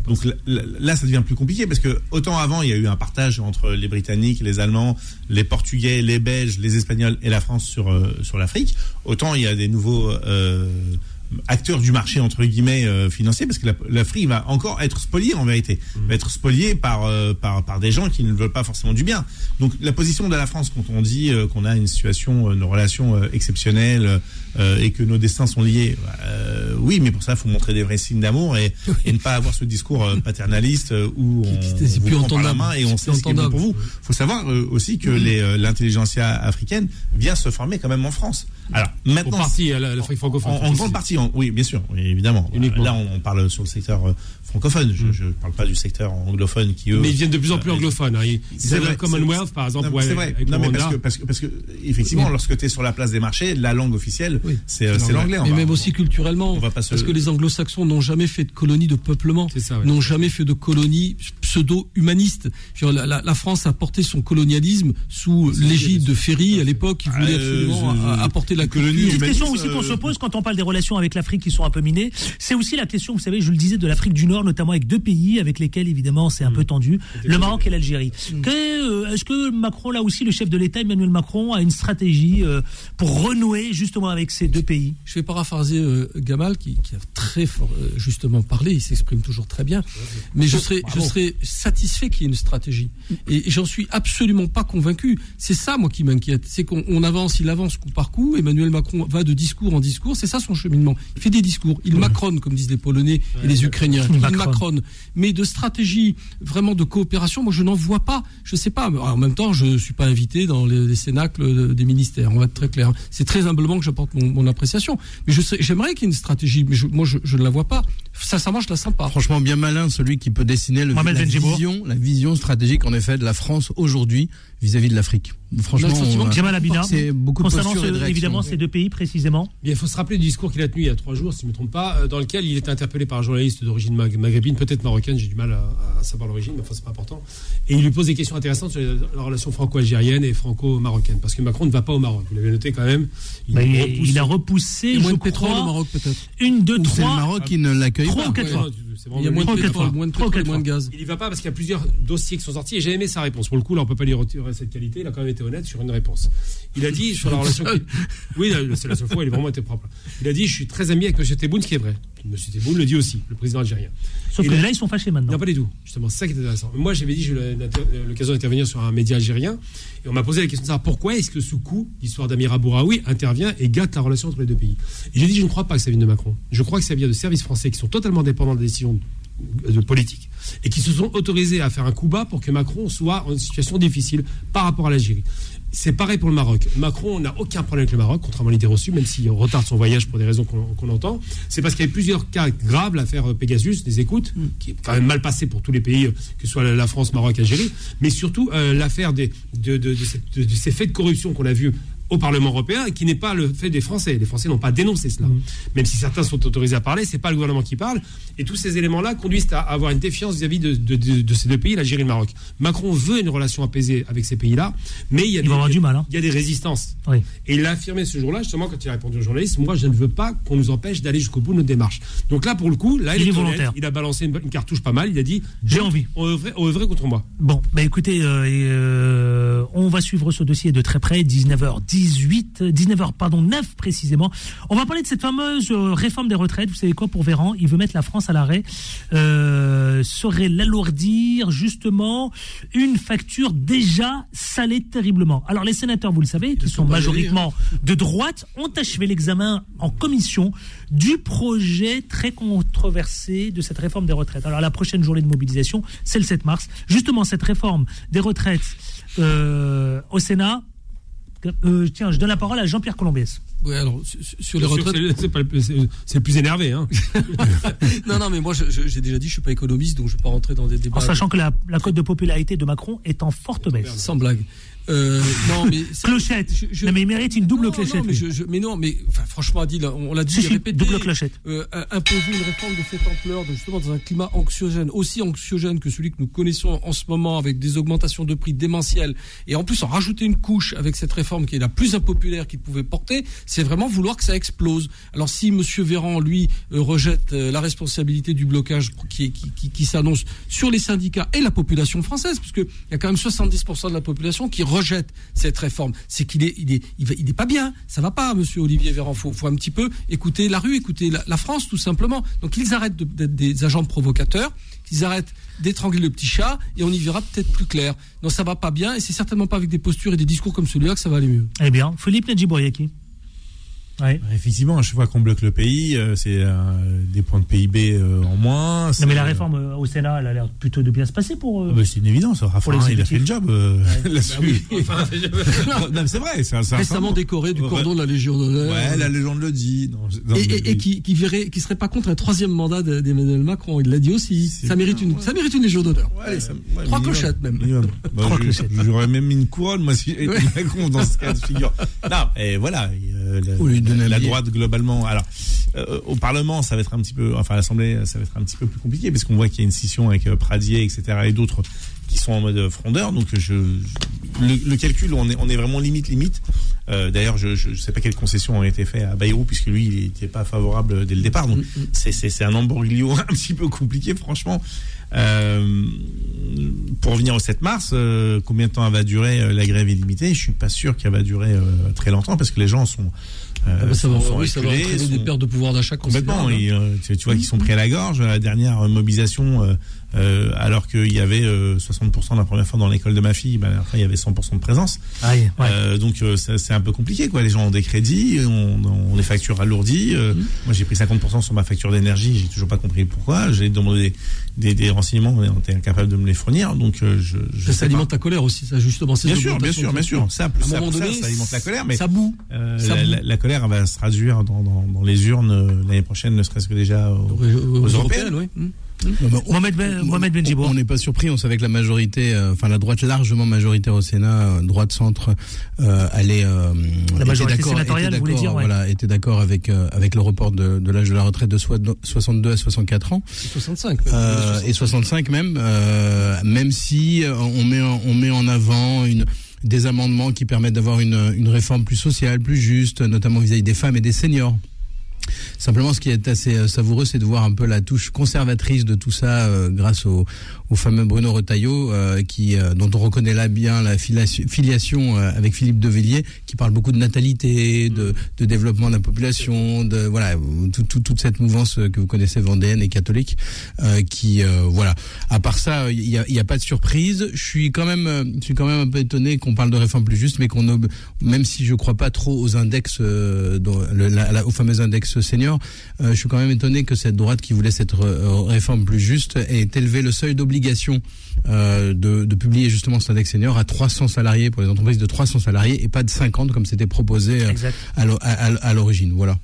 S8: Donc là, là- ça devient plus compliqué parce que autant avant, il y a eu un partage entre les Britanniques, les Allemands, les Portugais, les Belges, les Espagnols et la France sur euh, sur l'Afrique. Autant il y a des nouveaux acteurs du marché entre guillemets euh, financiers parce que la- l'Afrique va encore être spoliée en vérité, va être spoliée par euh, par par des gens qui ne veulent pas forcément du bien. Donc la position de la France quand on dit euh, qu'on a une situation, euh, une relation euh, exceptionnelle euh, et que nos destins sont liés, oui, mais pour ça, il faut montrer des vrais signes d'amour et, et ne pas avoir ce discours paternaliste où on,
S11: plus
S8: vous prend par la main et on sait ce qui est bon pour vous. Il faut savoir aussi que euh, l'intelligentsia africaine vient se former quand même en France. Alors maintenant,
S10: partie, à la- l'Afrique francophone.
S8: en, en grande partie, oui, bien sûr, oui, évidemment.
S10: Uniquement.
S8: Là, on, on parle sur le secteur euh, francophone. Je ne parle pas du secteur anglophone qui eux.
S10: Mais ils deviennent de plus en plus
S8: euh,
S10: anglophones. hein. Ils,
S8: c'est
S10: le Commonwealth,
S8: c'est-
S10: par exemple,
S8: c'est vrai.
S10: avec
S8: Non, mais parce que, parce que, parce que, effectivement,
S11: Oui.
S8: lorsque tu es sur la place des marchés, la langue officielle, c'est euh, c'est l'anglais.
S11: Mais
S8: va-
S11: même aussi culturellement.
S8: on va pas se-
S11: Parce que les anglo-saxons n'ont jamais fait de colonie de peuplement.
S10: ouais.
S11: N'ont jamais fait de colonie pseudo-humaniste. La, la- la France a porté son colonialisme sous l'égide de Ferry à l'époque, qui voulait
S8: Euh,
S11: absolument apporter la
S8: colonie.
S2: Une question aussi qu'on
S8: euh,
S2: se pose quand on parle des relations avec l'Afrique qui sont un peu minées, c'est aussi la question, vous savez, je le disais, de l'Afrique du Nord, notamment avec deux pays avec lesquels évidemment c'est un peu tendu, le Maroc et l'Algérie. Que, euh, Est-ce que Macron, là aussi, le chef de l'État, Emmanuel Macron, a une stratégie euh, pour renouer justement avec ces deux pays?
S11: Je vais paraphraser euh, Gamal qui, qui a très fort, euh, justement parlé, il s'exprime toujours très bien. Mais je serais, je serais satisfait qu'il y ait une stratégie. Et, et j'en suis absolument pas convaincu. C'est ça, moi, qui m'inquiète. C'est qu'on on avance, il avance coup par coup. Emmanuel Macron va de discours en discours. C'est ça son cheminement. Il fait des discours. Il macronne, comme disent les Polonais et les Ukrainiens.
S2: Il macronne.
S11: macronne. Mais de stratégie, vraiment de coopération, moi, je n'en vois pas. Je sais pas. En même temps, je suis pas invité dans les, les cénacles de- des ministères. On va être très clair. C'est très humblement que j'apporte mon, mon appréciation. Mais je sais- j'aimerais qu'il y ait une stratégie. Mais je- moi, je, je ne la vois pas. Sincèrement, je la sens pas.
S9: Franchement, bien malin celui qui peut dessiner le. La vision stratégique en effet de la France aujourd'hui vis-à-vis de l'Afrique. Franchement, c'est beaucoup de
S2: concernant
S9: et
S2: évidemment ces deux pays précisément.
S10: Bien, il faut se rappeler du discours qu'il a tenu il y a trois jours, si je ne me trompe pas, euh, dans lequel il était interpellé par un journaliste d'origine mag- maghrébine, peut-être marocaine, j'ai du mal à, à savoir l'origine, mais enfin, c'est pas important. Et il lui pose des questions intéressantes sur la, la relation franco-algérienne et franco-marocaine. Parce que Macron ne va pas au Maroc. Vous l'avez noté quand même. Il,
S2: Bah, il,
S10: repousse-
S2: il a repoussé,
S11: Il y a moins
S2: je
S11: de pétrole
S2: crois,
S11: au Maroc peut-être.
S2: une, deux,
S9: Ou c'est le
S2: trois.
S9: Maroc qui ne l'accueille
S2: Trois
S9: pas.
S2: ou quatre
S10: Ouais,
S2: fois.
S11: Il y a moins de
S2: Trois
S11: pétrole,
S2: Trois
S11: moins de gaz.
S10: Il y va pas parce qu'il y a plusieurs dossiers qui sont sortis et j'ai aimé sa réponse. Pour le coup, là, on peut pas lui retirer cette qualité. Il a quand même été honnête sur une réponse. Il a dit sur la relation. Oui, c'est la seule fois. Il a vraiment été propre. Il a dit Je suis très ami avec M. Tebboune, ce qui est vrai. M. Tebboune le dit aussi, le président algérien.
S2: Sauf que
S10: a-
S2: là, ils sont fâchés maintenant.
S10: Non, pas du tout. Justement, c'est ça qui est intéressant. Moi, j'avais dit, j'ai eu l'occasion d'intervenir sur un média algérien, et on m'a posé la question de savoir pourquoi est-ce que ce coup, l'histoire d'Amira Bouraoui, intervient et gâte la relation entre les deux pays. Et j'ai dit, je ne crois pas que ça vienne de Macron. Je crois que ça vient de services français qui sont totalement dépendants des décisions politique et qui se sont autorisés à faire un coup bas pour que Macron soit en situation difficile par rapport à l'Algérie. C'est pareil pour le Maroc. Macron n'a aucun problème avec le Maroc, contrairement à l'idée reçue, même s'il retarde son voyage pour des raisons qu'on entend. C'est parce qu'il y a eu plusieurs cas graves, l'affaire Pegasus, des écoutes, qui est quand même mal passée pour tous les pays, euh, que ce soit la- France, Maroc, Algérie, mais surtout euh, l'affaire de, de- de- de ces faits de corruption qu'on a vus au Parlement européen et qui n'est pas le fait des Français. Les Français n'ont pas dénoncé cela. Même si certains sont autorisés à parler, c'est pas le gouvernement qui parle. Et tous ces éléments-là conduisent à avoir une défiance vis-à-vis de, de- de- de ces deux pays, l'Algérie et le Maroc. Macron veut une relation apaisée avec ces pays-là, mais il y a, des,
S2: du mal. Hein.
S10: il y a des résistances.
S2: Oui.
S10: Et il a affirmé ce jour-là, justement, quand il a répondu aux journalistes, moi, je ne veux pas qu'on nous empêche d'aller jusqu'au bout de notre démarche. Donc là, pour le coup, là,
S2: Il
S10: il,
S2: est volontaire.
S10: Il a balancé une, une cartouche pas mal. Il a dit,
S2: J'ai envie.
S10: On œuvrait, on œuvrait contre moi.
S2: Bon, bah écoutez, euh, euh, on va suivre ce dossier de très près, 19h18, 19h pardon 9 précisément. On va parler de cette fameuse euh, réforme des retraites. Vous savez quoi pour Véran? Il veut mettre la France à l'arrêt. Euh, saurait l'alourdir justement une facture déjà salée terriblement. Alors les sénateurs, vous le savez, qui sont majoritairement de droite, ont achevé l'examen en commission du projet très controversé de cette réforme des retraites. Alors la prochaine journée de mobilisation, c'est le 7 mars. Justement, cette réforme des retraites euh, au Sénat. Euh, tiens, je donne la parole à Jean-Pierre Colombiès.
S11: Ouais, alors sur, les retraites.
S10: c'est- le plus- le énervé. Hein.
S11: non, non, mais moi, j'ai déjà dit, je suis pas économiste, donc je vais pas rentrer dans des débats.
S2: En sachant que la, la cote de popularité de Macron est en forte baisse.
S11: Sans blague. Euh, non, mais
S2: Clochette.
S11: je- je-
S2: Non, mais il mérite une double
S11: Non,
S2: clochette.
S11: non, mais, je- non, mais enfin, franchement, Adil, on, l'a dit, répété.
S2: double clochette.
S11: euh, imposer une réforme de cette ampleur, de, justement dans un climat anxiogène, aussi anxiogène que celui que nous connaissons en ce moment, avec des augmentations de prix démentielles, et en plus en rajouter une couche avec cette réforme qui est la plus impopulaire qu'il pouvait porter, c'est vraiment vouloir que ça explose. Alors si Monsieur Véran, lui, euh, rejette euh, la responsabilité du blocage qui, qui, qui, qui s'annonce sur les syndicats et la population française, parce qu'il y a quand même 70% de la population qui rejette cette réforme, c'est qu'il est, il est, il pas bien, ça va pas, Monsieur Olivier Véran. Faut, faut un petit peu écouter la rue, écouter la, France, tout simplement. Donc ils arrêtent d'être des agents provocateurs, qu'ils arrêtent d'étrangler le petit chat, et on y verra peut-être plus clair. Non, ça va pas bien, et c'est certainement pas avec des postures et des discours comme celui-là que ça va aller mieux.
S2: Eh bien, Philippe Nadjibouriaki. Ouais.
S8: Effectivement, à chaque fois qu'on bloque le pays, euh, c'est euh, des points de PIB euh, en moins.
S2: Non, mais la réforme euh, au Sénat, elle a l'air plutôt de bien se passer pour. euh,
S8: Ah c'est une évidence. Raffarin,
S2: les
S8: il a fait le job euh,
S2: Ouais.
S8: là-dessus. C'est vrai. C'est un- c'est un
S11: Récemment décoré du cordon de la Légion d'honneur.
S8: Ouais, la légende le dit. Non, je- non,
S11: et, qui, qui verrait, qui serait pas contre un troisième mandat de- d'Emmanuel Macron. Il l'a dit aussi. Ça mérite
S8: bien,
S11: une,
S8: ouais.
S11: ça mérite une Légion d'honneur.
S8: Ouais, ouais,
S11: trois
S8: minimum.
S11: clochettes même.
S8: Minimum. Bah,
S2: Trois
S8: je-
S2: clochettes.
S8: J'aurais même mis une couronne, moi, si. Macron dans ce cas de figure. Non, et voilà. euh, la,
S9: Ou
S8: la droite, globalement. Alors, euh, au Parlement, ça va être un petit peu, enfin, à l'Assemblée, ça va être un petit peu plus compliqué, parce qu'on voit qu'il y a une scission avec euh, Pradier, etc., et d'autres qui sont en mode euh, frondeur. Donc, je, le, le calcul, on est, on est vraiment limite, limite. Euh, D'ailleurs, je ne sais pas quelles concessions ont été faites à Bayrou, puisque lui, il n'était pas favorable dès le départ. Donc, c'est- c'est c'est un embroglio un petit peu compliqué, franchement. Euh, pour revenir au 7 mars, euh, combien de temps elle va durer euh, la grève illimitée? Je suis pas sûr qu'elle va durer très longtemps parce que les gens sont, euh,
S11: Ah bah, ça, va, oui, ça va entraîner
S8: sont-
S11: des pertes de pouvoir d'achat
S8: Complètement.
S11: considérables.
S8: Et, euh, tu, tu vois qu'ils sont pris à la gorge. La dernière euh, mobilisation, euh, euh, alors qu'il y avait euh, 60% la première fois dans l'école de ma fille, ben, après il y avait 100% de présence.
S2: Ouais.
S8: Euh, donc euh, c'est un peu compliqué. quoi. Les gens ont des crédits, on, on les factures alourdies. Euh,
S11: Mm.
S8: Moi j'ai pris 50% sur ma facture d'énergie, j'ai toujours pas compris pourquoi. J'ai demandé des, des renseignements, mais on était incapable de me les fournir. Donc euh, je, je
S11: Ça alimente ta colère aussi, ça justement.
S8: Bien sûr, bien sûr, bien sûr. Ça,
S11: un
S8: ça, ça, ça alimente la colère, mais
S11: ça boue.
S8: euh,
S11: Ça
S8: la,
S11: boue.
S8: la- la colère va se traduire dans, dans, dans les urnes euh, l'année prochaine, ne serait-ce que déjà aux,
S11: Aux, aux
S8: aux
S11: européennes,
S8: européennes.
S11: oui.
S2: Mohamed, ben, Mohamed Benjibour.
S9: On n'est pas surpris, on savait que la majorité, euh, enfin la droite largement majoritaire au Sénat, euh, droite centre, euh, allait. euh,
S2: La
S9: était
S2: majorité
S9: d'accord-
S2: sénatoriale,
S9: était
S2: vous voulez
S9: d'accord,
S2: dire, ouais.
S9: Voilà, était d'accord avec euh, avec le report de, de l'âge de la retraite de soi- 62 à 64 ans.
S11: 65.
S9: Euh, et 65 même, euh, même si on met en, on met en avant une des amendements qui permettent d'avoir une, une réforme plus sociale, plus juste, notamment vis-à-vis des femmes et des seniors. Simplement, ce qui est assez euh, savoureux, c'est de voir un peu la touche conservatrice de tout ça, euh, grâce au, au fameux Bruno Retailleau, euh, qui, euh, dont on reconnaît là bien la filiation, avec Philippe Devilliers, qui parle beaucoup de natalité, de, de développement de la population, de voilà, tout- tout- toute cette mouvance que vous connaissez vendéenne et catholique, qui voilà. À part ça, il y a, y a pas de surprise. Je suis quand même, je suis quand même un peu étonné qu'on parle de réforme plus juste, mais qu'on même si je crois pas trop aux index, dont- le- la- la- au fameux index senior, euh, je suis quand même étonné que cette droite qui voulait cette euh, réforme plus juste ait élevé le seuil d'obligation euh, de, de publier justement cet index senior à 300 salariés pour les entreprises de 300 salariés et pas de 50 comme c'était proposé euh,
S2: Exact.
S9: à l'o- à- à- à l'origine. Voilà.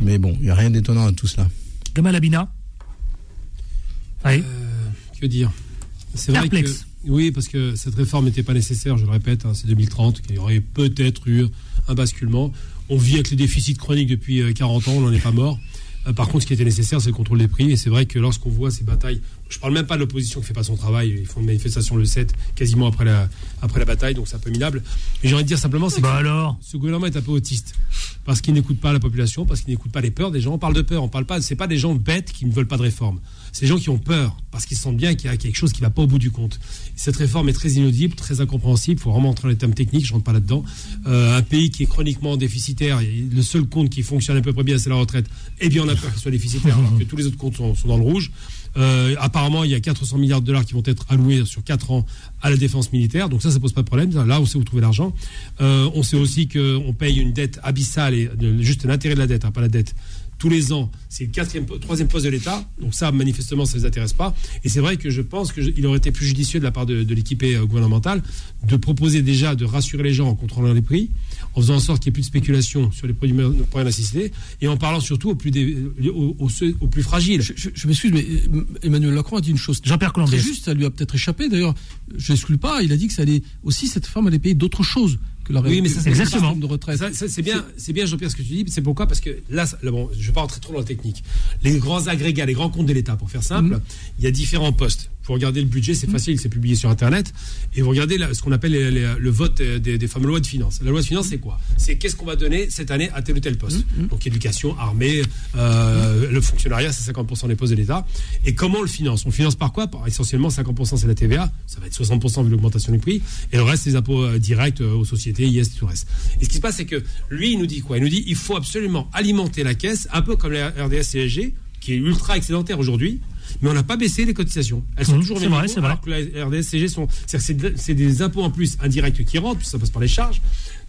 S9: Mais bon, il n'y a rien d'étonnant à tout cela.
S2: Gamal Abina. Oui.
S10: Que dire? C'est vrai que
S2: Perplexe.
S10: oui, parce que cette réforme n'était pas nécessaire. Je le répète, hein, c'est 2030 qu'il y aurait peut-être eu un basculement. On vit avec les déficits chroniques depuis euh, 40 ans, on n'en est pas mort. Euh, Par contre, ce qui était nécessaire, c'est le contrôle des prix. Et c'est vrai que lorsqu'on voit ces batailles, je parle même pas de l'opposition qui fait pas son travail. Ils font une manifestation le 7, quasiment après la, après la bataille, donc c'est un peu minable. Mais j'ai envie de dire simplement, c'est
S2: Bah
S10: que
S2: alors
S10: ce gouvernement est un peu autiste. Parce qu'il n'écoute pas la population, parce qu'il n'écoute pas les peurs des gens. On parle de peur, on parle pas, c'est pas des gens bêtes qui ne veulent pas de réforme. C'est des gens qui ont peur, parce qu'ils sentent bien qu'il y a quelque chose qui va pas au bout du compte. Cette réforme est très inaudible, très incompréhensible. Il faut vraiment entrer dans les termes techniques, je rentre pas là-dedans. Euh, un pays qui est chroniquement déficitaire, le seul compte qui fonctionne à peu près bien, c'est la retraite. Eh bien, on a peur qu'il soit déficitaire, alors que tous les autres comptes sont, sont dans le rouge. Euh, apparemment, il y a 400 milliards de dollars qui vont être alloués sur 4 ans à la défense militaire. Donc ça, ça pose pas de problème. Là, on sait où trouver l'argent. Euh, on sait aussi qu'on paye une dette abyssale et juste l'intérêt de la dette, hein, pas la dette. Tous les ans, c'est le quatrième, troisième poste de l'État. Donc ça, manifestement, ça ne les intéresse pas. Et c'est vrai que je pense qu'il aurait été plus judicieux de la part de, de l'équipée euh, gouvernementale de proposer déjà de rassurer les gens en contrôlant les prix, en faisant en sorte qu'il n'y ait plus de spéculation sur les produits de première nécessité, et en parlant surtout aux plus, dé- aux, aux ceux- aux plus fragiles.
S11: Je, je- je m'excuse, mais euh, Emmanuel Macron a dit une chose
S2: Jean-Pierre
S11: très juste, ça lui a peut-être échappé. D'ailleurs, je n'exclus pas, il a dit que ça allait aussi, cette femme allait payer d'autres choses que
S10: Oui, mais ça, c'est
S2: exactement.
S11: réforme de retraite.
S10: Ça, ça, c'est bien, c'est bien, Jean-Pierre, ce que tu dis. C'est pourquoi? Parce que là, ça- là, bon, je ne vais pas rentrer trop dans la technique. Les grands agrégats, les grands comptes de l'État, pour faire simple,
S11: Mhm.
S10: il y a différents postes. Vous regardez le budget, c'est facile, c'est publié sur Internet. Et vous regardez ce qu'on appelle les- les- le vote euh, des, des fameuses lois de finances. La loi de finances, c'est quoi? C'est qu'est-ce qu'on va donner cette année à tel ou tel poste.
S11: Mhm.
S10: Donc éducation, armée, euh, le fonctionnariat, c'est 50% des postes de l'État. Et comment on le finance? On le finance par quoi? Par essentiellement 50% c'est la TVA, ça va être 60% vu l'augmentation du prix, et le reste c'est les impôts euh, directs aux sociétés, IS, tout le reste. Et ce qui se passe, c'est que lui, il nous dit quoi? Il nous dit il faut absolument alimenter la caisse, un peu comme la RDS CSG, qui est ultra excédentaire aujourd'hui. Mais on n'a pas baissé les cotisations. Elles sont
S2: Mmh,
S10: toujours au
S2: c'est
S10: même
S2: vrai, c'est vrai.
S10: la RDS CSG sont, c'est de- c'est des impôts en plus indirects qui rentrent, puisque ça passe par les charges.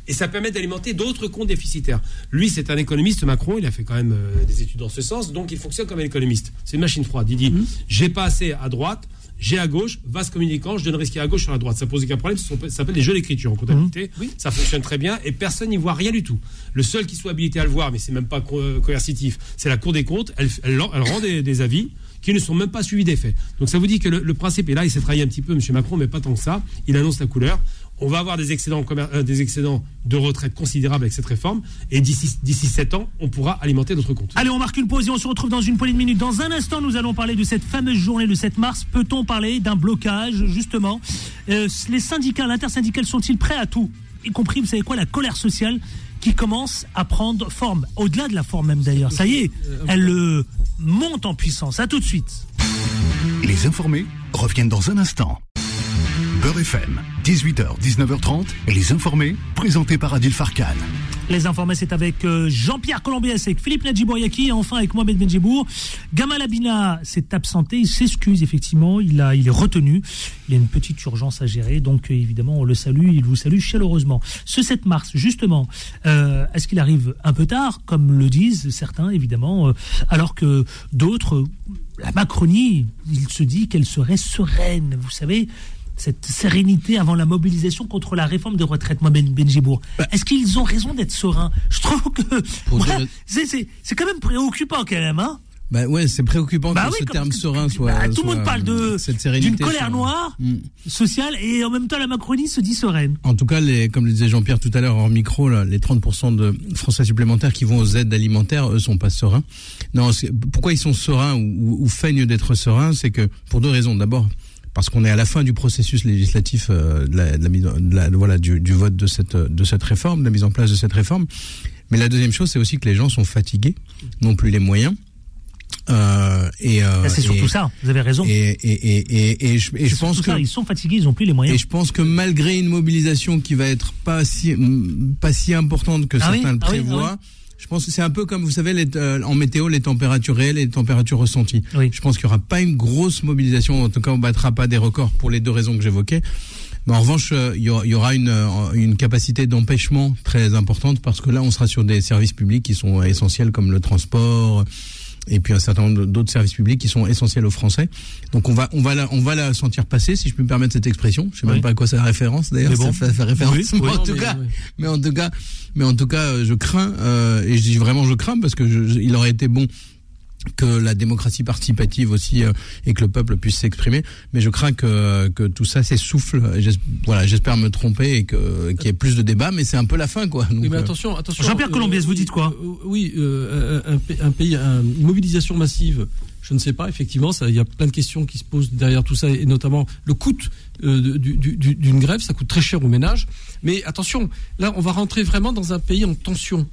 S10: Et ça permet d'alimenter d'autres comptes déficitaires. Lui, c'est un économiste, Macron, il a fait quand même euh, des études dans ce sens, donc il fonctionne comme un économiste. C'est une machine froide. Il dit,
S2: Mmh.
S10: j'ai pas assez à droite, j'ai à gauche, vaste communicant, je donnerai ce qu'il y a à gauche sur la droite. Ça pose aucun problème, ça s'appelle les jeux d'écriture en comptabilité.
S2: Mmh.
S10: Ça fonctionne très bien et personne n'y voit rien du tout. Le seul qui soit habilité à le voir, mais c'est même pas co- coercitif, c'est la Cour des comptes. Elle, elle, elle rend des, des avis qui ne sont même pas suivis des faits. Donc ça vous dit que le, le principe est là, il s'est trahi un petit peu, M. Macron, mais pas tant que ça. Il annonce la couleur. On va avoir des excédents, euh, de retraite considérables avec cette réforme. Et d'ici d'ici 7 ans, on pourra alimenter d'autres comptes.
S2: Allez, on marque une pause et on se retrouve dans une poignée de minutes. Dans un instant, nous allons parler de cette fameuse journée de 7 mars. Peut-on parler d'un blocage, justement? Euh, Les syndicats, l'intersyndicale sont-ils prêts à tout? Y compris, vous savez quoi, la colère sociale qui commence à prendre forme. Au-delà de la forme même d'ailleurs. Ça y est, elle monte en puissance. À tout de suite.
S1: Les informés reviennent dans un instant. Beurre FM, 18h, 19h30, les informés, présentés par Adil Farkan.
S2: Les informés, c'est avec euh, Jean-Pierre Colombier, avec Philippe Nadjibouriaki et enfin avec Mohamed Benjibour. Gamal Abina s'est absenté, il s'excuse effectivement, il, il est retenu. Il y a une petite urgence à gérer, donc euh, évidemment on le salue, il vous salue chaleureusement. Ce 7 mars, justement, euh, est-ce qu'il arrive un peu tard, comme le disent certains évidemment, alors que d'autres, la Macronie, il se dit qu'elle serait sereine, vous savez cette sérénité avant la mobilisation contre la réforme des retraites, Mohamed Benjibour. Est-ce qu'ils ont raison d'être sereins? Je trouve que c'est- quand même préoccupant quand même. Hein
S9: Bah ouais, c'est préoccupant
S2: Bah
S9: que
S2: oui,
S9: ce terme serein soit.
S2: Bah, tout le monde parle de
S9: cette sérénité
S2: d'une colère
S9: soit-
S2: noire
S9: Mm.
S2: sociale et en même temps la Macronie se dit sereine.
S9: En tout cas, les, comme le disait Jean-Pierre tout à l'heure hors micro, là, les 30% de Français supplémentaires qui vont aux aides alimentaires, eux, sont pas sereins. Non, pourquoi ils sont sereins ou, ou- ou feignent d'être sereins, c'est que pour deux raisons. D'abord, parce qu'on est à la fin du processus législatif euh, de la, de la de la- voilà, du, du vote de cette, de cette réforme, de la mise en place de cette réforme. Mais la deuxième chose, c'est aussi que les gens sont fatigués, n'ont plus les moyens. Euh, et euh,
S2: c'est surtout
S9: et-
S2: ça, vous avez raison.
S9: Et, et, et, et, et je, je pense que
S2: ça, ils sont fatigués, ils ont plus les moyens.
S9: et je pense que malgré une mobilisation qui va être pas si pas si importante que
S2: Ah oui,
S9: certains le
S2: ah oui, ah
S9: prévoient,
S2: oui.
S9: Je pense que c'est un peu comme vous savez les, euh, en météo les températures réelles et les températures ressenties. Je pense qu'il y aura pas une grosse mobilisation, en tout cas on battra pas des records pour les deux raisons que j'évoquais. Mais en revanche, euh, il y aura, il y aura une, euh, une capacité d'empêchement très importante parce que là, on sera sur des services publics qui sont essentiels comme le transport et puis un certain nombre d'autres services publics qui sont essentiels aux Français. Donc on va on va la on va la sentir passer, si je peux me permettre cette expression. Je sais
S2: Oui.
S9: même pas à quoi ça référence d'ailleurs.
S2: Mais bon.
S9: Ça fait, référence.
S2: Oui, oui.
S9: en tout
S2: mais,
S9: cas, mais en tout cas, mais en tout cas, euh, je crains euh, et je dis vraiment je crains parce que je- je- il aurait été bon que la démocratie participative aussi euh, et que le peuple puisse s'exprimer mais je crains que que tout ça s'essouffle voilà j'espère me tromper et qu'il y ait plus de débats mais c'est un peu la fin quoi Donc,
S11: Oui, mais
S9: euh,
S11: attention, attention.
S2: Jean-Pierre Colombiès, vous dites quoi
S11: euh, Oui, euh, un, pays, un- une mobilisation massive. Je ne sais pas, effectivement, ça- il y a plein de questions qui se posent derrière tout ça, et notamment le coût euh, du- du- d'une grève, ça coûte très cher aux ménages. Mais attention, là, on va rentrer vraiment dans un pays en tension.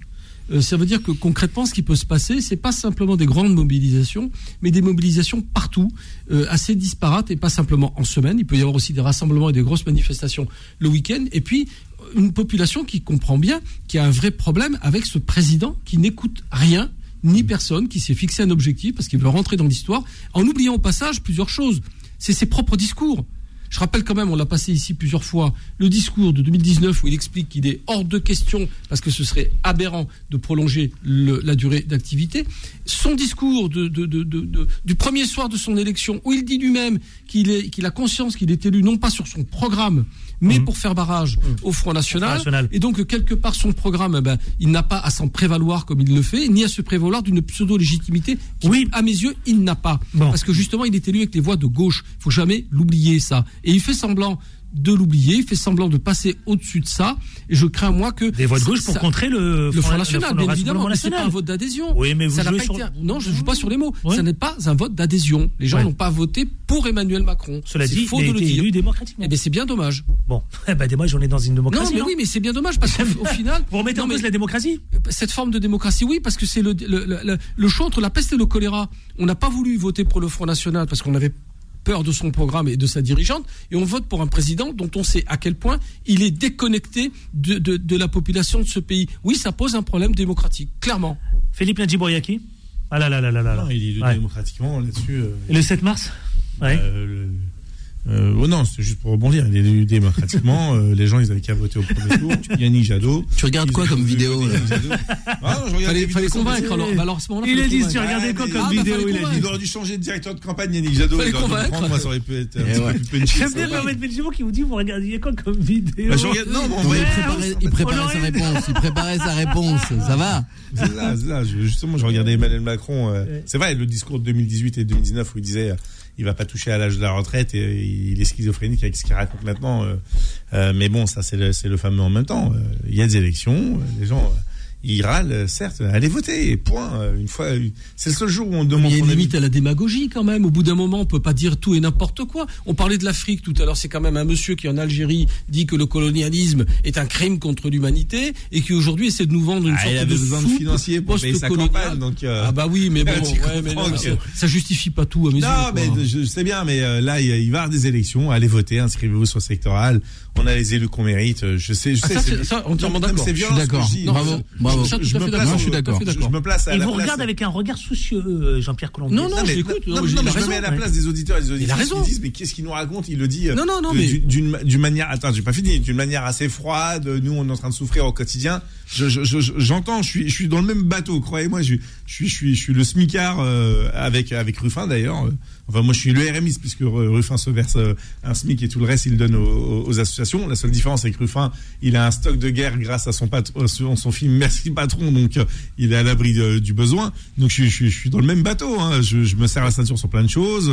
S11: Euh, ça veut dire que concrètement, ce qui peut se passer, c'est pas simplement des grandes mobilisations, mais des mobilisations partout, euh, assez disparates et pas simplement en semaine. Il peut y avoir aussi des rassemblements et des grosses manifestations le week-end. Et puis une population qui comprend bien qu'il y a un vrai problème avec ce président qui n'écoute rien ni personne, qui s'est fixé un objectif parce qu'il veut rentrer dans l'histoire, en oubliant au passage plusieurs choses. C'est ses propres discours. Je rappelle quand même, on l'a passé ici plusieurs fois, le discours de 2019 où il explique qu'il est hors de question, parce que ce serait aberrant de prolonger la durée d'activité. Son discours du premier soir de son élection, où il dit lui-même qu'il a conscience qu'il est élu non pas sur son programme, mais pour faire barrage au Front National. Et donc, quelque part, son programme, eh ben, il n'a pas à s'en prévaloir comme il le fait, ni à se prévaloir d'une pseudo-légitimité qui, à mes yeux, il n'a pas. Parce que justement, il est élu avec les voix de gauche. Il faut jamais l'oublier, ça. Et il fait semblant de l'oublier, il fait semblant de passer au-dessus de ça. Et je crains, moi, que.
S2: Des voix de gauche pour contrer le
S11: le
S2: Front-
S11: National, bien évidemment. Mais c'est pas un vote d'adhésion.
S2: Oui, mais vous
S11: ça
S2: jouez
S11: pas
S2: sur-
S11: été Non, je ne joue pas sur les mots.
S2: Oui.
S11: Ça n'est pas un vote d'adhésion. Les gens
S2: Ouais.
S11: n'ont pas voté pour Emmanuel Macron.
S2: Cela dit,
S11: faux
S2: il a
S11: de le dire.
S2: élu démocratiquement.
S11: Eh bien, c'est bien dommage.
S2: Bon, eh ben, moi, j'en ai dans une démocratie.
S11: Non, mais oui, mais c'est bien dommage parce qu'au au final.
S2: Vous remettez en cause la démocratie
S11: cette forme de démocratie, oui, parce que c'est le, le, le- le choix entre la peste et le choléra. On n'a pas voulu voter pour le Front National parce qu'on avait peur de son programme et de sa dirigeante, et on vote pour un président dont on sait à quel point il est déconnecté de, de, de la population de ce pays. Oui, ça pose un problème démocratique, clairement.
S2: Philippe Nadjibouriaki Ah là là là là là. là.
S8: Non, il est
S2: Ouais.
S8: démocratiquement là-dessus. euh,
S2: le 7 mars Ouais.
S8: euh, le- euh, oh non, c'est juste pour rebondir. Il est élu démocratiquement. euh, les gens, ils avaient qu'à voter au premier tour. Yannick Jadot.
S9: Tu regardes quoi comme vidéo là
S8: Yannick Jadot. Ah, non, je
S11: Fallait,
S8: les
S11: fallait convaincre alors. Bah alors ce moment-là,
S2: Il a dit, tu regardais quoi comme
S11: Ah,
S2: vidéo il a dit.
S11: convaincre.
S8: Il aurait dû changer de directeur de campagne, Yannick Jadot.
S11: Fallait
S8: Il aurait dû prendre, moi, ça aurait pu être un
S9: Eh.
S2: J'aime bien Mohamed Benjimo qui vous dit vous regardiez quoi comme vidéo
S8: Bah, je regarde- non, bon,
S9: Non,
S8: ouais,
S9: il préparait, sa réponse. Il préparait sa réponse. Ça va
S8: justement, je regardais Emmanuel Macron. euh, C'est vrai, le discours de 2018 et 2019 où il disait il va pas toucher à l'âge de la retraite et il est schizophrénique avec ce qu'il raconte maintenant. euh, euh, mais bon, ça c'est le, le fameux en même temps. Euh, Il y a des élections, les gens ils râlent, certes, allez voter, point. Euh, Une fois, euh, c'est le seul jour où on demande
S11: Il y a une limite à la démagogie quand même. Au bout d'un moment, on peut pas dire tout et n'importe quoi. On parlait de l'Afrique tout à l'heure. C'est quand même un monsieur qui en Algérie dit que le colonialisme est un crime contre l'humanité et qui aujourd'hui essaie de nous vendre une
S8: Ah,
S11: sorte
S8: il avait
S11: de
S8: besoin de
S11: soupe
S8: financiers pour payer sa campagne, donc, euh,
S11: ah bah oui, mais bon, ouais, mais non,
S8: que-
S11: ça- ça justifie pas tout à.
S8: Non, mais
S11: quoi.
S8: je, je sais bien, mais là, il, il va y avoir des élections. Allez voter, inscrivez-vous sur sectoral. On a les élus qu'on mérite. Je sais, je
S11: Ah,
S8: sais.
S11: ça,
S8: c'est-
S11: c'est- ça, entièrement d'accord.
S8: C'est
S11: Je suis
S9: d'accord.
S8: je.
S9: Non,
S8: Je
S11: fait
S8: me
S11: d'accord.
S8: place,
S9: Moi, je suis d'accord.
S8: Je, je me place à
S2: Il
S8: la
S2: vous
S8: place.
S2: regarde avec un regard soucieux, euh, Jean-Pierre Colombier.
S11: Non, non,
S8: Non, mais,
S11: je l'écoute.
S8: non,
S11: Non,
S8: non,
S11: a
S8: je me mets à la
S11: Ouais.
S8: place des auditeurs et des auditrices
S11: raison.
S8: qui disent mais qu'est-ce qu'il nous raconte? Il le dit euh,
S11: Non, non, non,
S8: d'une manière. Attends, j'ai pas fini. D'une manière assez froide. Nous, on est en train de souffrir au quotidien. Je- je- je- J'entends. Je suis, je suis dans le même bateau. Croyez-moi, je, je suis, je suis, je suis le smicard euh, avec avec Ruffin d'ailleurs. Euh, Enfin, moi, je suis le RMI puisque Ru- Ruffin se verse euh, un SMIC et tout le reste, il le donne aux, aux associations. La seule différence, c'est que Ruffin, il a un stock de guerre grâce à son, pat- son, son film Merci patron, donc euh, il est à l'abri du besoin. Donc je, suis- je, suis- je suis dans le même bateau. Hein. Je, je me serre la ceinture sur plein de choses.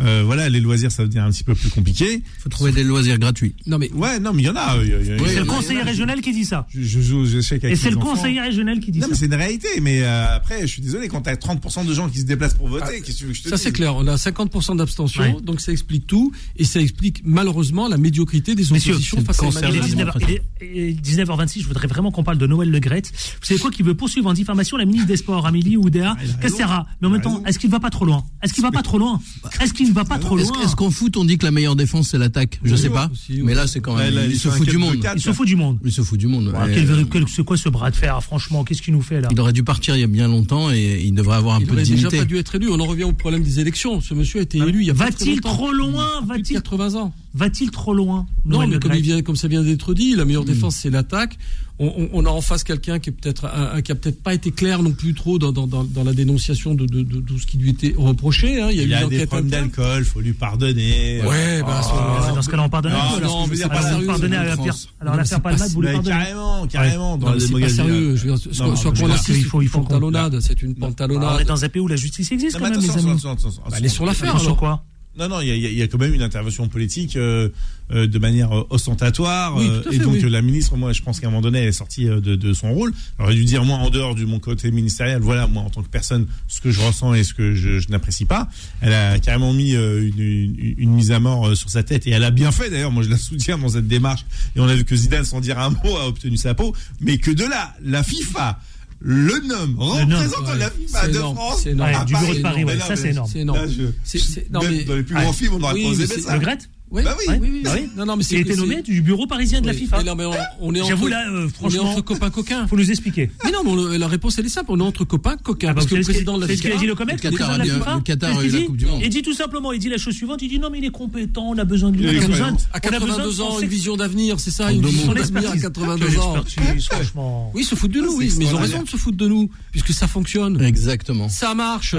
S8: Euh, voilà, les loisirs, ça devient un petit peu plus compliqué.
S9: Faut trouver des loisirs gratuits.
S11: Non mais
S8: ouais, non, mais il y en a. il il
S2: C'est
S8: il
S2: le
S8: a-
S2: conseiller régional qui dit ça.
S8: Je, je avec
S2: Et c'est le
S8: enfants.
S2: conseiller régional qui dit
S8: Non,
S2: ça.
S8: mais c'est une réalité. Mais euh, après, je suis désolé, quand t'as 30% de gens qui se déplacent pour voter, qu'est-ce que tu veux que je te
S11: Ça c'est clair, on a 50% d'abstention,
S2: Ouais.
S11: donc ça explique tout, et ça explique malheureusement la médiocrité des
S2: Messieurs,
S11: oppositions face à
S2: il
S11: Emmanuel
S2: est
S11: Macron.
S2: 19h, il est 19h26, je voudrais vraiment qu'on parle de Noël Le Graët. Vous savez quoi qui veut poursuivre en diffamation la ministre des Sports, Amélie Oudéa Castera. Mais en même temps, est-ce qu'il va pas trop loin? Est-ce qu'il va pas trop loin? Est-ce qu'il ne va pas trop
S9: Est-ce
S2: loin?
S9: est-ce qu'en foot on dit que la meilleure défense c'est l'attaque? Je sais pas. Mais là c'est quand même.
S8: Ouais, là,
S9: il se fout du monde.
S2: Il se fout du monde.
S9: Il se fout du monde.
S2: Ah,
S9: ouais.
S2: quel- quoi ce bras de fer Franchement, qu'est-ce qu'il nous fait là
S9: Il aurait dû partir il y a bien longtemps et il devrait avoir un
S11: Il
S9: peu de
S11: aurait déjà
S9: dignité.
S11: pas dû être élu. On en revient au problème des élections. Ce monsieur a été élu il y a pas très
S2: Va-t-il
S11: longtemps.
S2: trop loin Va-t-il
S11: 80 ans.
S2: Va-t-il trop loin
S11: Non,
S2: Noël
S11: mais comme, il vient, comme ça vient d'être dit, la meilleure défense c'est l'attaque. On, a en face quelqu'un qui est peut-être qui a peut-être pas été clair non plus trop dans, dans, dans, dans la dénonciation de, de, de, de ce qui lui était reproché. Hein. Il y a eu
S8: Il
S11: une
S8: a des
S11: enquête
S8: problèmes d'alcool, faut lui pardonner.
S11: Ouais, bah, moment-là,
S2: Dans ce cas-là, on pardonne.
S8: Non,
S2: à
S8: non, dire,
S2: Alors,
S8: pas sérieux,
S2: pardonnez
S8: c'est
S2: à la.
S8: France.
S2: Alors,
S11: Non,
S2: l'affaire
S11: mais
S2: Palmade, vous le
S8: Mais
S2: pardonnez
S8: carrément, carrément. Dans
S11: Non, mais c'est pas sérieux. Je veux dire,
S8: Non,
S11: soit
S8: non, mais
S11: qu'on
S8: là,
S11: insiste,
S2: il faut-
S11: une pantalonnade, c'est une
S2: Alors, On est
S11: pantalonnade.
S2: dans un pays où la justice existe
S8: Non,
S2: quand
S8: mais
S2: même, les amis.
S11: Bah, allez sur l'affaire, alors.
S2: quoi
S8: Non, non, il y a, il y a- il y a quand même une intervention politique euh, euh, de manière euh, ostentatoire.
S11: Oui,
S8: euh, et donc
S11: oui.
S8: euh, la ministre, moi, je pense qu'à un moment donné, elle est sortie de, de son rôle. Elle aurait dû dire, moi, en dehors du mon côté ministériel, voilà, moi, en tant que personne, ce que je ressens et ce que je, je n'apprécie pas. Elle a carrément mis euh, une, une, une mise à mort sur sa tête et elle a bien fait d'ailleurs. Moi, je la soutiens dans cette démarche. Et on a vu que Zidane, sans dire un mot, a obtenu sa peau. Mais que de là, la FIFA le nomme représentant
S11: ouais.
S8: la
S11: C'est
S8: de
S11: énorme,
S8: France
S11: c'est énorme.
S8: à
S2: Ouais, du bureau de
S11: c'est
S2: Paris, ouais,
S8: Mais
S2: ça c'est énorme.
S11: C'est énorme.
S8: Là, je-
S11: C'est- c'est- non,
S8: même
S11: mais-
S8: dans les plus grands films, on n'aurait
S11: Oui,
S8: pas osé
S11: mais
S8: mettre
S11: c'est-
S8: ça.
S2: Le Graët
S11: Oui,
S8: Bah oui.
S11: oui, oui, oui.
S2: Bah oui.
S11: Non, non, mais
S2: Il a été nommé du bureau parisien de la. FIFA.
S11: Mais non, mais on, on est entre,
S2: J'avoue là, euh,
S11: on est
S2: franchement,
S11: entre copains coquins.
S2: faut nous expliquer.
S11: Mais non, mais on- la réponse elle est simple. On est entre copains coquins.
S2: Ah bah,
S11: parce que le président de la
S2: c'est ce qu'il a
S11: FIFA.
S2: dit le Comex,
S9: Le
S2: le
S9: Qatar
S2: FIFA
S9: le Qatar
S2: qu'il
S9: la
S2: dit
S9: Coupe du Monde.
S2: Il dit tout simplement, il dit la chose suivante, il dit non mais il est compétent, on a besoin de lui,
S8: Il
S2: on
S8: a
S2: besoin.
S11: À
S2: on a besoin de
S11: 82 ans, une vision d'avenir, c'est ça, une vision d'avenir à
S2: Quelle
S11: 82 ans.
S2: franchement.
S11: Oui, se foutent de nous,
S8: c'est
S11: oui, mais ils ont raison de se foutre de nous, puisque ça fonctionne.
S9: Exactement.
S11: Ça marche.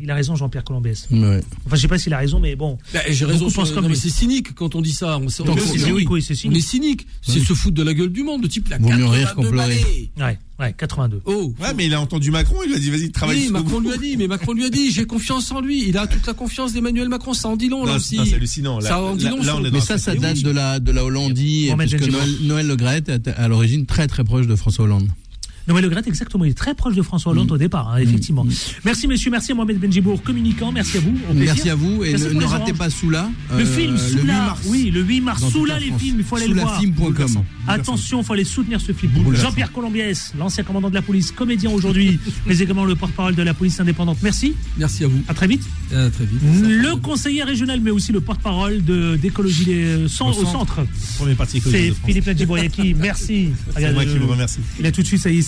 S2: Il a raison Jean-Pierre Colombès. Enfin, je sais pas s'il a raison, mais bon.
S11: J'ai raison, Cynique quand on dit ça. On, on,
S2: Donc,
S11: est
S2: c'est
S11: cynique.
S2: oui,
S11: On est cynique. C'est se foutre de la gueule du monde, de type la
S9: Vaut mieux rire qu'en
S11: 82
S9: pleurer.
S11: balais.
S2: Ouais, ouais, 82.
S11: Oh.
S8: Ouais, mais il a entendu Macron, il lui a dit, vas-y, travaille
S11: Oui, Macron lui a dit, mais Macron lui a dit, j'ai confiance en lui. Il a toute la confiance d'Emmanuel Macron. Ça en dit long, là aussi.
S8: c'est hallucinant. Là,
S11: Ça en dit
S8: là,
S11: long
S8: là, on
S11: le-
S8: est
S9: Mais
S8: dans
S9: ça, ça date de la, de la Hollandie,
S2: Benjima.
S9: Noël, Noël Le Graët était à l'origine très très proche de François Hollande.
S2: Noël Le Graët, exactement. Il est très proche de François Hollande au départ, hein, effectivement. Merci, messieurs. Merci à Mohamed Benjibour, communicant. Merci à vous. Au.
S9: Merci à vous et
S2: Merci
S9: ne, ratez pas Soula.
S2: Le
S9: euh,
S2: film
S9: le 8
S2: Soula,
S9: mars.
S2: oui, le 8 mars, Soula
S9: la
S2: les films, il faut aller le voir.
S9: Soulafilm.com.
S2: Attention, il faut aller soutenir ce film. Jean-Pierre Colombiès, l'ancien commandant de la police, comédien aujourd'hui, mais également le porte-parole de la police indépendante. Merci.
S11: Merci à vous.
S2: À très vite.
S11: À très vite.
S2: Le conseiller régional, mais aussi le porte-parole d'écologie cent-
S8: Au
S2: au
S8: centre.
S2: centre.
S8: Premier parti écologique
S2: C'est. Philippe Ladjiboyaki. Merci.
S8: C'est moi qui
S2: euh,
S8: vous remercie.
S2: Il a tout de suite, ça y est,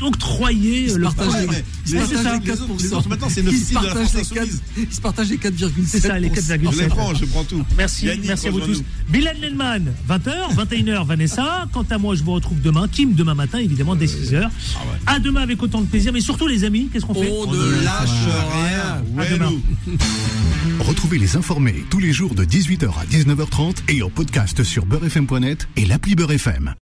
S2: octroyé
S11: Il se
S2: le
S11: partage
S2: premier-
S11: les-
S8: Ouais,
S11: il se
S2: Ouais,
S11: partage
S2: c'est ça.
S11: les 4%.
S8: Les autres, maintenant, c'est une
S11: Il se
S8: officine de la
S11: partage
S8: France
S11: les quatre-
S8: insoumise.
S11: Il se partage les 4,7%.
S2: C'est ça, les 4,7%.
S8: Je les prends, je prends tout.
S2: Merci,
S8: Yannick,
S2: merci à vous tous. Bilal Nelman, 20h, 21h, Vanessa. Quant à moi, je vous retrouve demain. Kim, demain matin, évidemment, dès 6h. À demain avec autant de plaisir. Mais surtout, les amis, qu'est-ce qu'on fait
S11: On ne lâche rien.
S2: À demain.
S1: Retrouvez les informés tous les jours de 18h à 19h30 et en podcast sur beurrefm.net et l'appli Beurrefm.